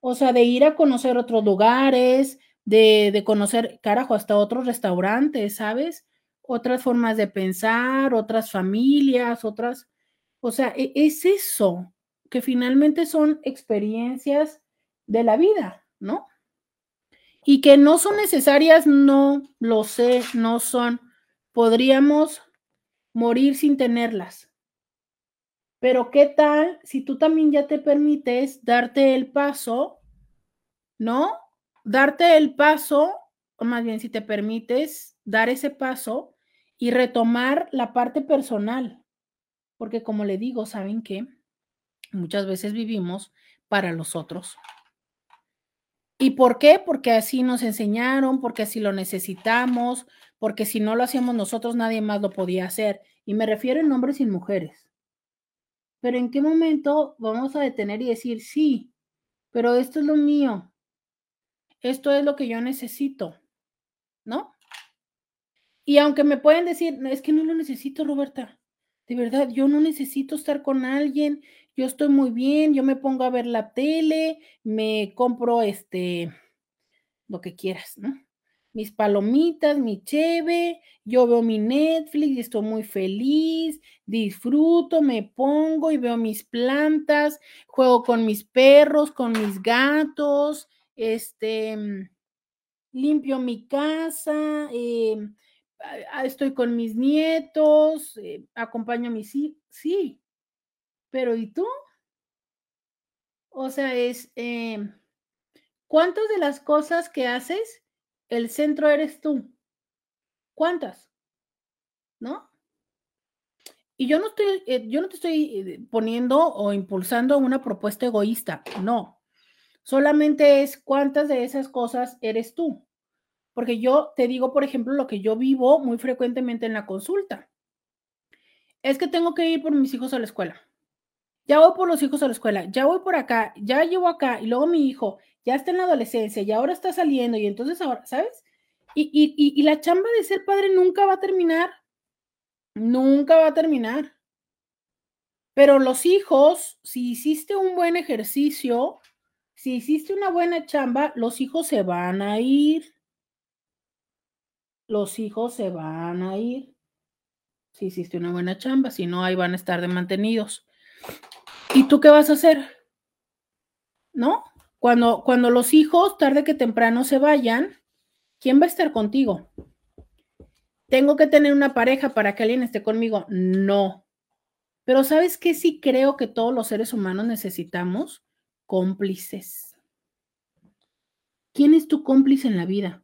O sea, de ir a conocer otros lugares, de, de conocer, carajo, hasta otros restaurantes, ¿sabes? Otras formas de pensar, otras familias, otras, o sea, e, es eso, que finalmente son experiencias de la vida, ¿no? Y que no son necesarias, no lo sé, no son. Podríamos morir sin tenerlas. Pero ¿qué tal si tú también ya te permites darte el paso, ¿no? darte el paso, o más bien si te permites dar ese paso y retomar la parte personal, porque como le digo, ¿saben qué? Muchas veces vivimos para los otros. ¿Y por qué? Porque así nos enseñaron, porque así lo necesitamos, porque si no lo hacíamos nosotros, nadie más lo podía hacer. Y me refiero en hombres y mujeres. Pero ¿en qué momento vamos a detener y decir, sí, pero esto es lo mío, esto es lo que yo necesito, ¿no? Y aunque me pueden decir, es que no lo necesito, Roberta, de verdad, yo no necesito estar con alguien, yo estoy muy bien, yo me pongo a ver la tele, me compro este, lo que quieras, ¿no? Mis palomitas, mi cheve, yo veo mi Netflix y estoy muy feliz, disfruto, me pongo y veo mis plantas, juego con mis perros, con mis gatos, este, mm, limpio mi casa, eh, estoy con mis nietos, eh, acompaño a mis hijos, sí, pero ¿y tú? O sea, es, eh, ¿cuántas de las cosas que haces, el centro eres tú? ¿Cuántas? ¿No? Y yo no estoy, yo no te estoy poniendo o impulsando una propuesta egoísta, no. Solamente es cuántas de esas cosas eres tú. Porque yo te digo, por ejemplo, lo que yo vivo muy frecuentemente en la consulta. Es que tengo que ir por mis hijos a la escuela. Ya voy por los hijos a la escuela, ya voy por acá, ya llevo acá, y luego mi hijo ya está en la adolescencia y ahora está saliendo, y entonces ahora, ¿sabes? Y, y, y la chamba de ser padre nunca va a terminar. Nunca va a terminar. Pero los hijos, si hiciste un buen ejercicio, si hiciste una buena chamba, los hijos se van a ir. Los hijos se van a ir. Si hiciste una buena chamba, si no, ahí van a estar de mantenidos. ¿Y tú qué vas a hacer? ¿No? Cuando, cuando los hijos, tarde que temprano, se vayan, ¿quién va a estar contigo? ¿Tengo que tener una pareja para que alguien esté conmigo? No. Pero ¿sabes qué? Sí creo que todos los seres humanos necesitamos cómplices. ¿Quién es tu cómplice en la vida?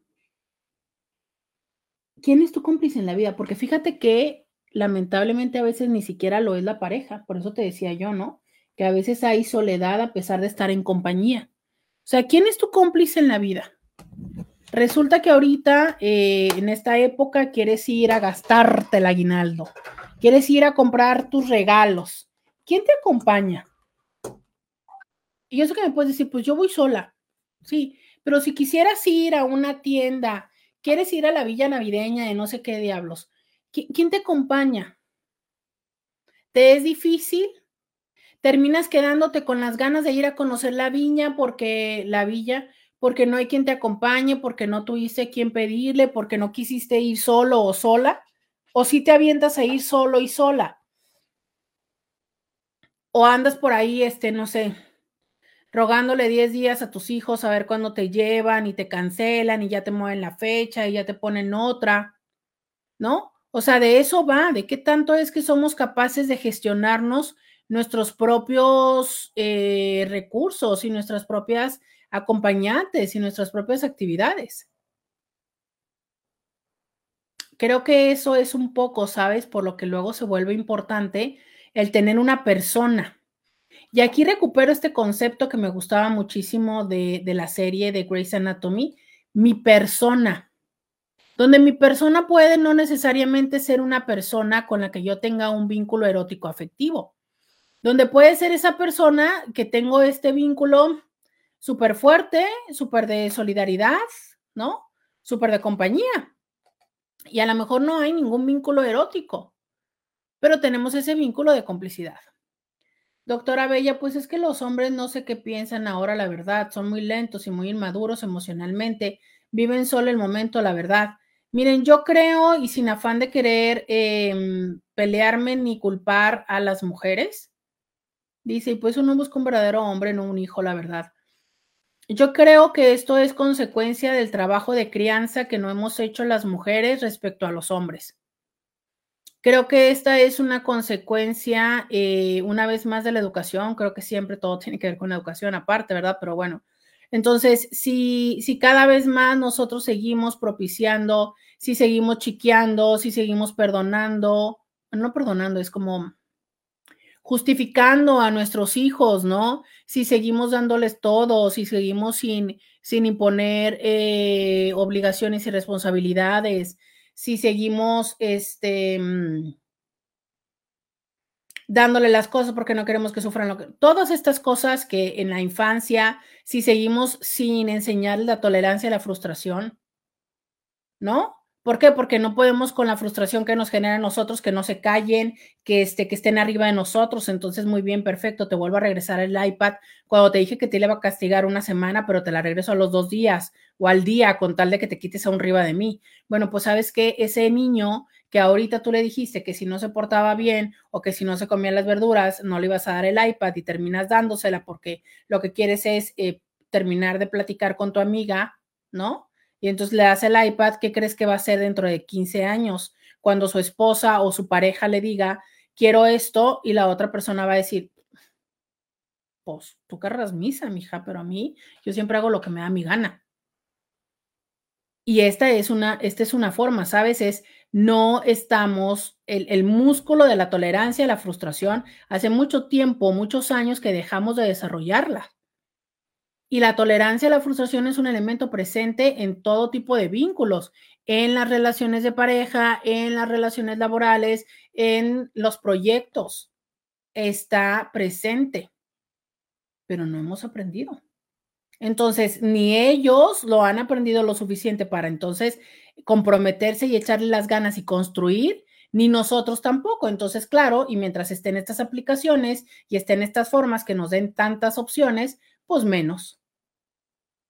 ¿Quién es tu cómplice en la vida? Porque fíjate que lamentablemente a veces ni siquiera lo es la pareja, por eso te decía yo, ¿no? Que a veces hay soledad a pesar de estar en compañía. Sea, ¿quién es tu cómplice en la vida? Resulta que ahorita, eh, en esta época, quieres ir a gastarte el aguinaldo, quieres ir a comprar tus regalos. ¿Quién te acompaña? Y eso que me puedes decir, pues yo voy sola, sí, pero si quisieras ir a una tienda, quieres ir a la villa navideña de no sé qué diablos, ¿quién te acompaña? ¿Te es difícil? Terminas quedándote con las ganas de ir a conocer la viña porque la villa, porque no hay quien te acompañe, porque no tuviste quien pedirle, porque no quisiste ir solo o sola, o si te avientas a ir solo y sola. O andas por ahí, este, no sé, rogándole 10 días a tus hijos a ver cuándo te llevan y te cancelan y ya te mueven la fecha y ya te ponen otra, ¿no? O sea, de eso va, de qué tanto es que somos capaces de gestionarnos nuestros propios eh, recursos y nuestras propias acompañantes y nuestras propias actividades. Creo que eso es un poco, ¿sabes? Por lo que luego se vuelve importante el tener una persona. Y aquí recupero este concepto que me gustaba muchísimo de, de la serie de Grey's Anatomy, mi persona donde mi persona puede no necesariamente ser una persona con la que yo tenga un vínculo erótico afectivo, donde puede ser esa persona que tengo este vínculo súper fuerte, súper de solidaridad, ¿no? Súper de compañía. Y a lo mejor no hay ningún vínculo erótico, pero tenemos ese vínculo de complicidad. Doctora Bella, pues es que los hombres no sé qué piensan ahora, la verdad, son muy lentos y muy inmaduros emocionalmente, viven solo el momento, la verdad. Miren, yo creo, y sin afán de querer em, pelearme ni culpar a las mujeres, dice, y pues uno busca un verdadero hombre, no un hijo, la verdad. Yo creo que esto es consecuencia del trabajo de crianza que no hemos hecho las mujeres respecto a los hombres. Creo que esta es una consecuencia, eh, una vez más, de la educación. Creo que siempre todo <laughs> tiene que ver con la educación aparte, ¿verdad? Pero bueno, entonces, si, si cada vez más nosotros seguimos propiciando, si seguimos chiqueando, si seguimos perdonando, no perdonando, es como justificando a nuestros hijos, ¿no? Si seguimos dándoles todo, si seguimos sin, sin imponer eh, obligaciones y responsabilidades, si seguimos, este, mm, dándole las cosas porque no queremos que sufran lo que... Todas estas cosas que en la infancia, si seguimos sin enseñar la tolerancia a la frustración, ¿no? ¿Por qué? Porque no podemos con la frustración que nos genera a nosotros, que no se callen, que, este, que estén arriba de nosotros. Entonces, muy bien, perfecto, te vuelvo a regresar el iPad. Cuando te dije que te iba a castigar una semana, pero te la regreso a los dos días o al día con tal de que te quites a un arriba de mí. Bueno, pues sabes que ese niño que ahorita tú le dijiste que si no se portaba bien o que si no se comía las verduras, no le ibas a dar el iPad y terminas dándosela porque lo que quieres es eh, terminar de platicar con tu amiga, ¿no? Y entonces le das el iPad, ¿qué crees que va a hacer dentro de 15 años? Cuando su esposa o su pareja le diga, quiero esto, y la otra persona va a decir, pues tú querrás misa, mija, pero a mí yo siempre hago lo que me da mi gana. Y esta es una, esta es una forma, ¿sabes? Es no estamos, el, el músculo de la tolerancia la frustración, hace mucho tiempo, muchos años que dejamos de desarrollarla. Y la tolerancia a la frustración es un elemento presente en todo tipo de vínculos, en las relaciones de pareja, en las relaciones laborales, en los proyectos. Está presente, pero no hemos aprendido. Entonces, ni ellos lo han aprendido lo suficiente para entonces comprometerse y echarle las ganas y construir, ni nosotros tampoco. Entonces, claro, y mientras estén estas aplicaciones y estén estas formas que nos den tantas opciones, pues menos.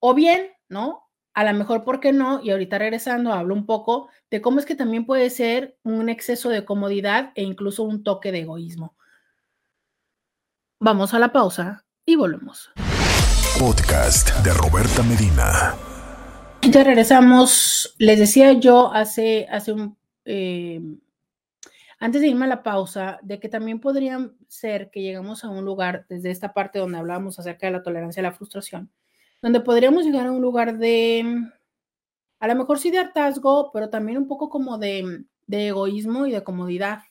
O bien, ¿no? A lo mejor, ¿por qué no? Y ahorita regresando, hablo un poco de cómo es que también puede ser un exceso de comodidad e incluso un toque de egoísmo. Vamos a la pausa y volvemos.
Podcast de Roberta Medina.
Ya regresamos. Les decía yo hace, hace un... Eh, antes de irme a la pausa, de que también podrían ser que llegamos a un lugar, desde esta parte donde hablábamos acerca de la tolerancia a la frustración, donde podríamos llegar a un lugar de, a lo mejor sí de hartazgo, pero también un poco como de, de egoísmo y de comodidad.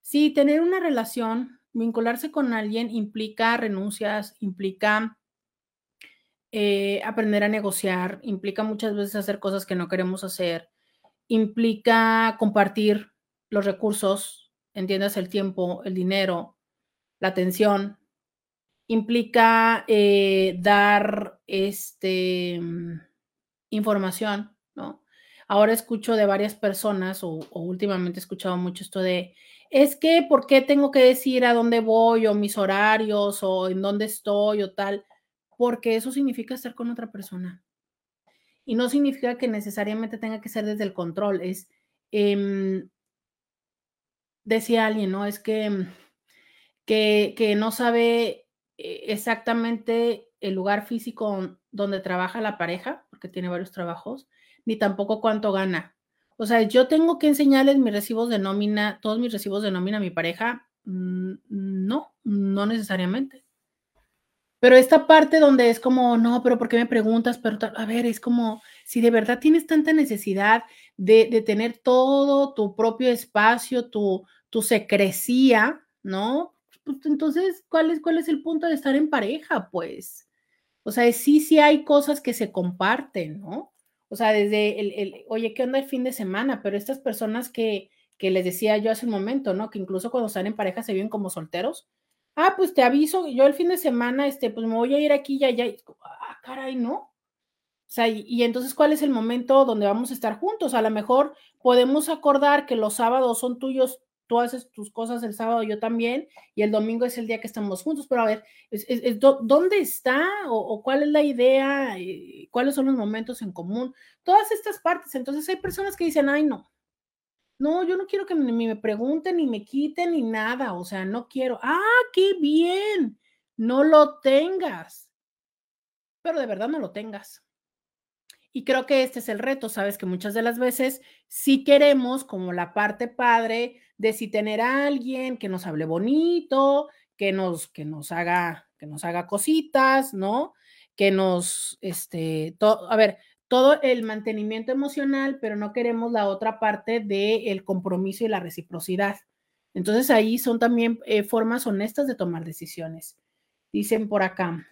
Sí, tener una relación, vincularse con alguien implica renuncias, implica eh, aprender a negociar, implica muchas veces hacer cosas que no queremos hacer, implica compartir los recursos, entiendas el tiempo, el dinero, la atención, implica eh, dar este, información, ¿no? ahora escucho de varias personas o, últimamente he escuchado mucho esto de, es que, ¿por qué tengo que decir a dónde voy o mis horarios o en dónde estoy o tal? Porque eso significa estar con otra persona. Y no significa que necesariamente tenga que ser desde el control, es, em, decía alguien, ¿no? Es que, que, que no sabe eh, exactamente el lugar físico donde trabaja la pareja, porque tiene varios trabajos, ni tampoco cuánto gana. O sea, yo tengo que enseñarles mis recibos de nómina, todos mis recibos de nómina a mi pareja. No, no necesariamente. Pero esta parte donde es como, no, pero ¿por qué me preguntas? Pero a ver, es como, si de verdad tienes tanta necesidad de, de tener todo tu propio espacio, tu, tu secrecía, ¿no? Pues entonces, ¿cuál es, ¿cuál es el punto de estar en pareja? Pues, o sea, sí, sí hay cosas que se comparten, ¿no? O sea, desde el, oye, ¿qué onda el fin de semana? Pero estas personas que, que les decía yo hace un momento, ¿no? Que incluso cuando están en pareja se viven como solteros. Ah, pues te aviso, yo el fin de semana, este, pues me voy a ir aquí y allá. Ah, caray, ¿no? O sea, y, entonces, ¿cuál es el momento donde vamos a estar juntos? A lo mejor podemos acordar que los sábados son tuyos tú haces tus cosas el sábado, yo también, y el domingo es el día que estamos juntos, pero a ver, ¿dónde está o, cuál es la idea? Eh, ¿Cuáles son los momentos en común? Todas estas partes. Entonces hay personas que dicen, ay, no, no, yo no quiero que ni me pregunten, ni me quiten, ni nada, o sea, no quiero. Ah, qué bien, no lo tengas, pero de verdad no lo tengas. Y creo que este es el reto, sabes que muchas de las veces sí queremos como la parte padre de si tener a alguien que nos hable bonito, que nos, que nos haga, que nos haga cositas, ¿no? Que nos, este, a ver, todo el mantenimiento emocional, pero no queremos la otra parte del compromiso y la reciprocidad. Entonces ahí son también eh, formas honestas de tomar decisiones. Dicen por acá,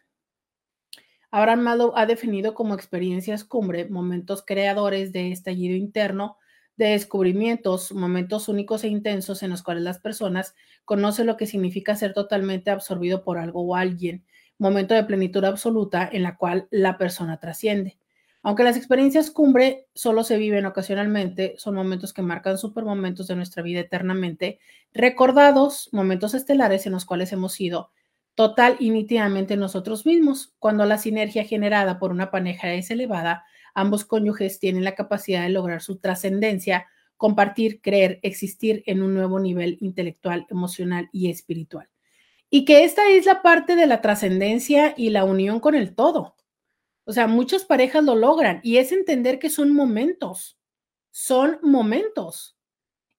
Abraham Maslow ha definido como experiencias cumbre momentos creadores de estallido interno, de descubrimientos, momentos únicos e intensos en los cuales las personas conocen lo que significa ser totalmente absorbido por algo o alguien, momento de plenitud absoluta en la cual la persona trasciende. Aunque las experiencias cumbre solo se viven ocasionalmente, son momentos que marcan supermomentos de nuestra vida eternamente, recordados, momentos estelares en los cuales hemos sido total y nítidamente nosotros mismos. Cuando la sinergia generada por una pareja es elevada, ambos cónyuges tienen la capacidad de lograr su trascendencia, compartir, creer, existir en un nuevo nivel intelectual, emocional y espiritual. Y que esta es la parte de la trascendencia y la unión con el todo. O sea, muchas parejas lo logran y es entender que son momentos, son momentos.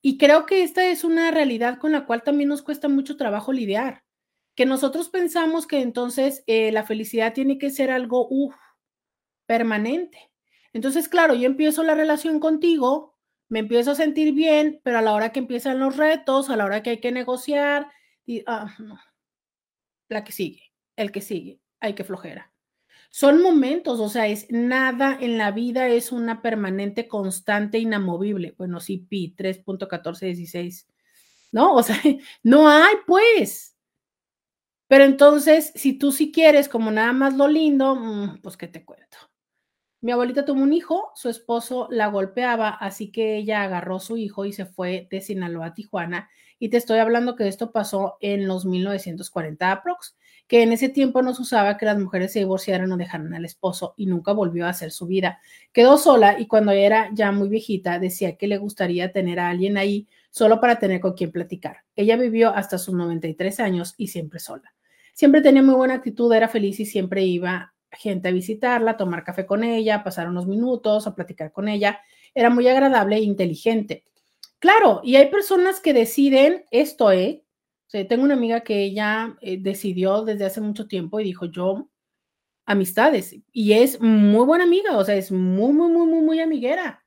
Y creo que esta es una realidad con la cual también nos cuesta mucho trabajo lidiar que nosotros pensamos que entonces eh, la felicidad tiene que ser algo permanente. Entonces, claro, yo empiezo la relación contigo, me empiezo a sentir bien, pero a la hora que empiezan los retos, a la hora que hay que negociar, y, ah, la que sigue, el que sigue, hay que flojera. Son momentos, o sea, es nada en la vida es una permanente, constante, inamovible. Bueno, sí, pi 3.1416, ¿no? O sea, <laughs> no hay, pues. Pero entonces, si tú sí quieres como nada más lo lindo, mm, pues qué te cuento. Mi abuelita tuvo un hijo, su esposo la golpeaba, así que ella agarró su hijo y se fue de Sinaloa a Tijuana. Y te estoy hablando que esto pasó en los 1940 aprox, que en ese tiempo no se usaba que las mujeres se divorciaran o dejaran al esposo y nunca volvió a hacer su vida. Quedó sola y cuando era ya muy viejita decía que le gustaría tener a alguien ahí solo para tener con quien platicar. Ella vivió hasta sus 93 años y siempre sola. Siempre tenía muy buena actitud, era feliz y siempre iba gente a visitarla, tomar café con ella, pasar unos minutos, a platicar con ella. Era muy agradable e inteligente. Claro, y hay personas que deciden esto, ¿eh? tengo una amiga que ella eh, decidió desde hace mucho tiempo y dijo, yo, amistades, y es muy buena amiga, o sea, es muy, muy, muy, muy, muy amiguera.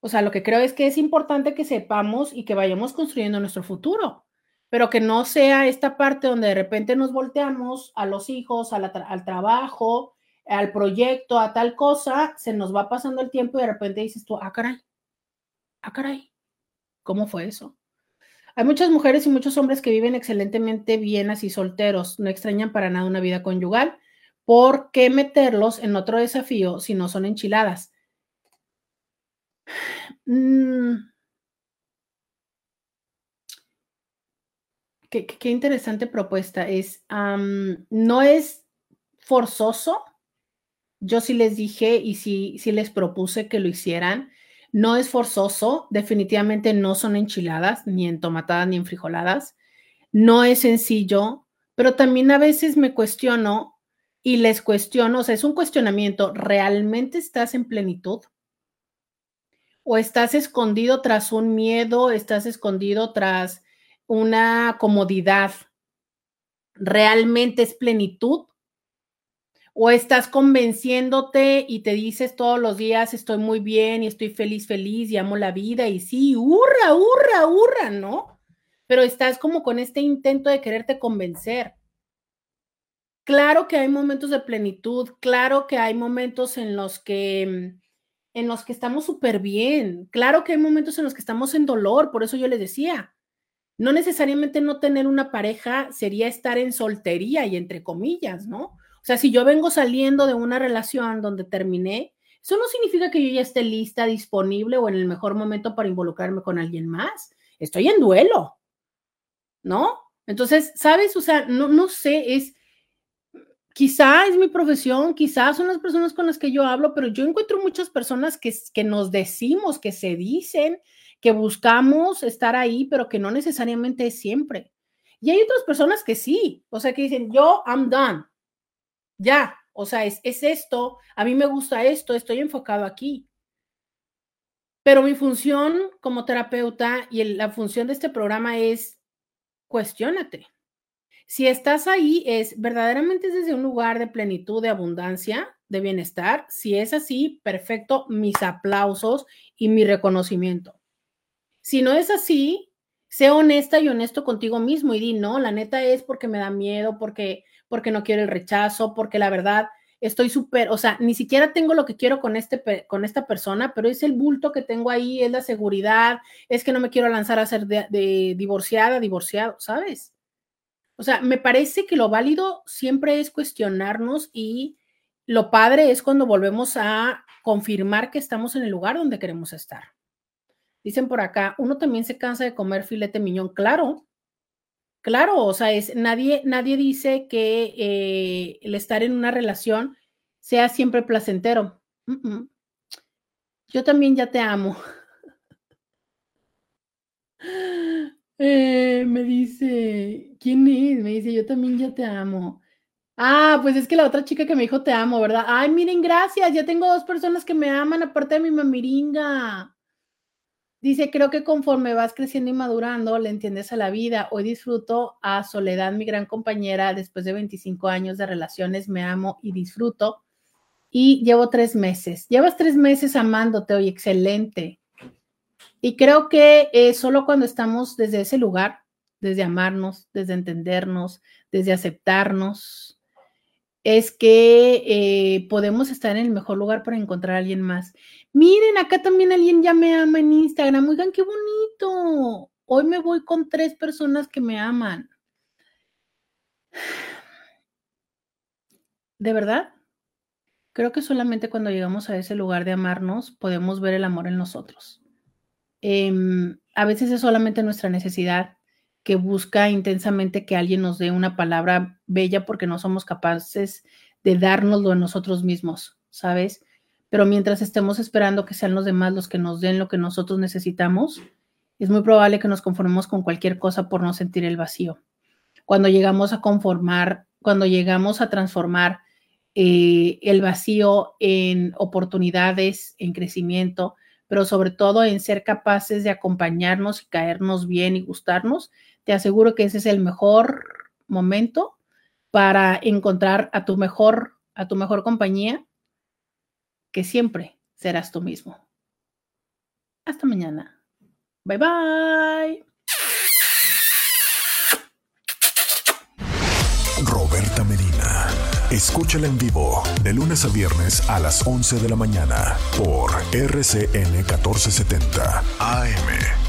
O sea, lo que creo es que es importante que sepamos y que vayamos construyendo nuestro futuro pero que no sea esta parte donde de repente nos volteamos a los hijos, al trabajo, al proyecto, a tal cosa, se nos va pasando el tiempo y de repente dices tú, ah, caray, ah, caray, ¿cómo fue eso? Hay muchas mujeres y muchos hombres que viven excelentemente bien así solteros, no extrañan para nada una vida conyugal. ¿Por qué meterlos en otro desafío si no son enchiladas? <sighs> Mm. Qué, interesante propuesta. Es, no es forzoso. Yo sí les dije y sí, sí les propuse que lo hicieran. No es forzoso. Definitivamente no son enchiladas, ni entomatadas, ni enfrijoladas. No es sencillo, pero también a veces me cuestiono y les cuestiono, o sea, es un cuestionamiento, ¿realmente estás en plenitud? ¿O estás escondido tras un miedo? ¿Estás escondido tras una comodidad? ¿Realmente es plenitud? ¿O estás convenciéndote y te dices todos los días estoy muy bien y estoy feliz, feliz y amo la vida y sí, hurra, hurra, hurra, ¿no? Pero estás como con este intento de quererte convencer. Claro que hay momentos de plenitud, claro que hay momentos en los que en los que estamos súper bien, claro que hay momentos en los que estamos en dolor, por eso yo les decía, no necesariamente no tener una pareja sería estar en soltería y entre comillas, ¿no? O sea, si yo vengo saliendo de una relación donde terminé, eso no significa que yo ya esté lista, disponible o en el mejor momento para involucrarme con alguien más. Estoy en duelo, ¿no? Entonces, ¿sabes? O sea, no, no sé, es, quizá es mi profesión, quizás son las personas con las que yo hablo, pero yo encuentro muchas personas que, que nos decimos, que se dicen, que buscamos estar ahí, pero que no necesariamente es siempre. Y hay otras personas que sí, o sea, que dicen, yo, I'm done, ya, o sea, es, es esto, a mí me gusta esto, estoy enfocado aquí. Pero mi función como terapeuta y la función de este programa es cuestionate. Si estás ahí, es verdaderamente desde un lugar de plenitud, de abundancia, de bienestar. Si es así, perfecto, mis aplausos y mi reconocimiento. Si no es así, sé honesta y honesto contigo mismo y di, no, la neta es porque me da miedo, porque, porque no quiero el rechazo, porque la verdad estoy súper, o sea, ni siquiera tengo lo que quiero con, este, con esta persona, pero es el bulto que tengo ahí, es la seguridad, es que no me quiero lanzar a ser de divorciada, divorciado, ¿sabes? O sea, me parece que lo válido siempre es cuestionarnos y lo padre es cuando volvemos a confirmar que estamos en el lugar donde queremos estar. Dicen por acá, uno también se cansa de comer filete miñón. Claro, claro, o sea, es, nadie, nadie dice que eh, el estar en una relación sea siempre placentero. Yo también ya te amo. <laughs> Eh, me dice, ¿quién es? Me dice, yo también ya te amo. Ah, pues es que la otra chica que me dijo te amo, ¿verdad? Ay, miren, gracias, ya tengo dos personas que me aman aparte de mi mamiringa. Dice, creo que conforme vas creciendo y madurando, le entiendes a la vida. Hoy disfruto a Soledad, mi gran compañera, después de 25 años de relaciones, me amo y disfruto. Y llevo tres meses. Llevas tres meses amándote hoy, excelente. Y creo que eh, solo cuando estamos desde ese lugar, desde amarnos, desde entendernos, desde aceptarnos, es que eh, podemos estar en el mejor lugar para encontrar a alguien más. Miren, acá también alguien ya me ama en Instagram. Oigan, qué bonito. Hoy me voy con tres personas que me aman. <sighs> ¿De verdad? Creo que solamente cuando llegamos a ese lugar de amarnos podemos ver el amor en nosotros. Em, a veces es solamente nuestra necesidad que busca intensamente que alguien nos dé una palabra bella porque no somos capaces de dárnoslo a nosotros mismos, ¿sabes? Pero mientras estemos esperando que sean los demás los que nos den lo que nosotros necesitamos, es muy probable que nos conformemos con cualquier cosa por no sentir el vacío. Cuando llegamos a conformar, cuando llegamos a transformar eh, el vacío en oportunidades, en crecimiento, pero sobre todo en ser capaces de acompañarnos y caernos bien y gustarnos, te aseguro que ese es el mejor momento para encontrar a tu mejor, a tu mejor compañía, que siempre serás tú mismo. Hasta mañana. Bye bye.
Roberta Medina. Escúchala en vivo de lunes a viernes a las 11 de la mañana por RCN 1470 AM.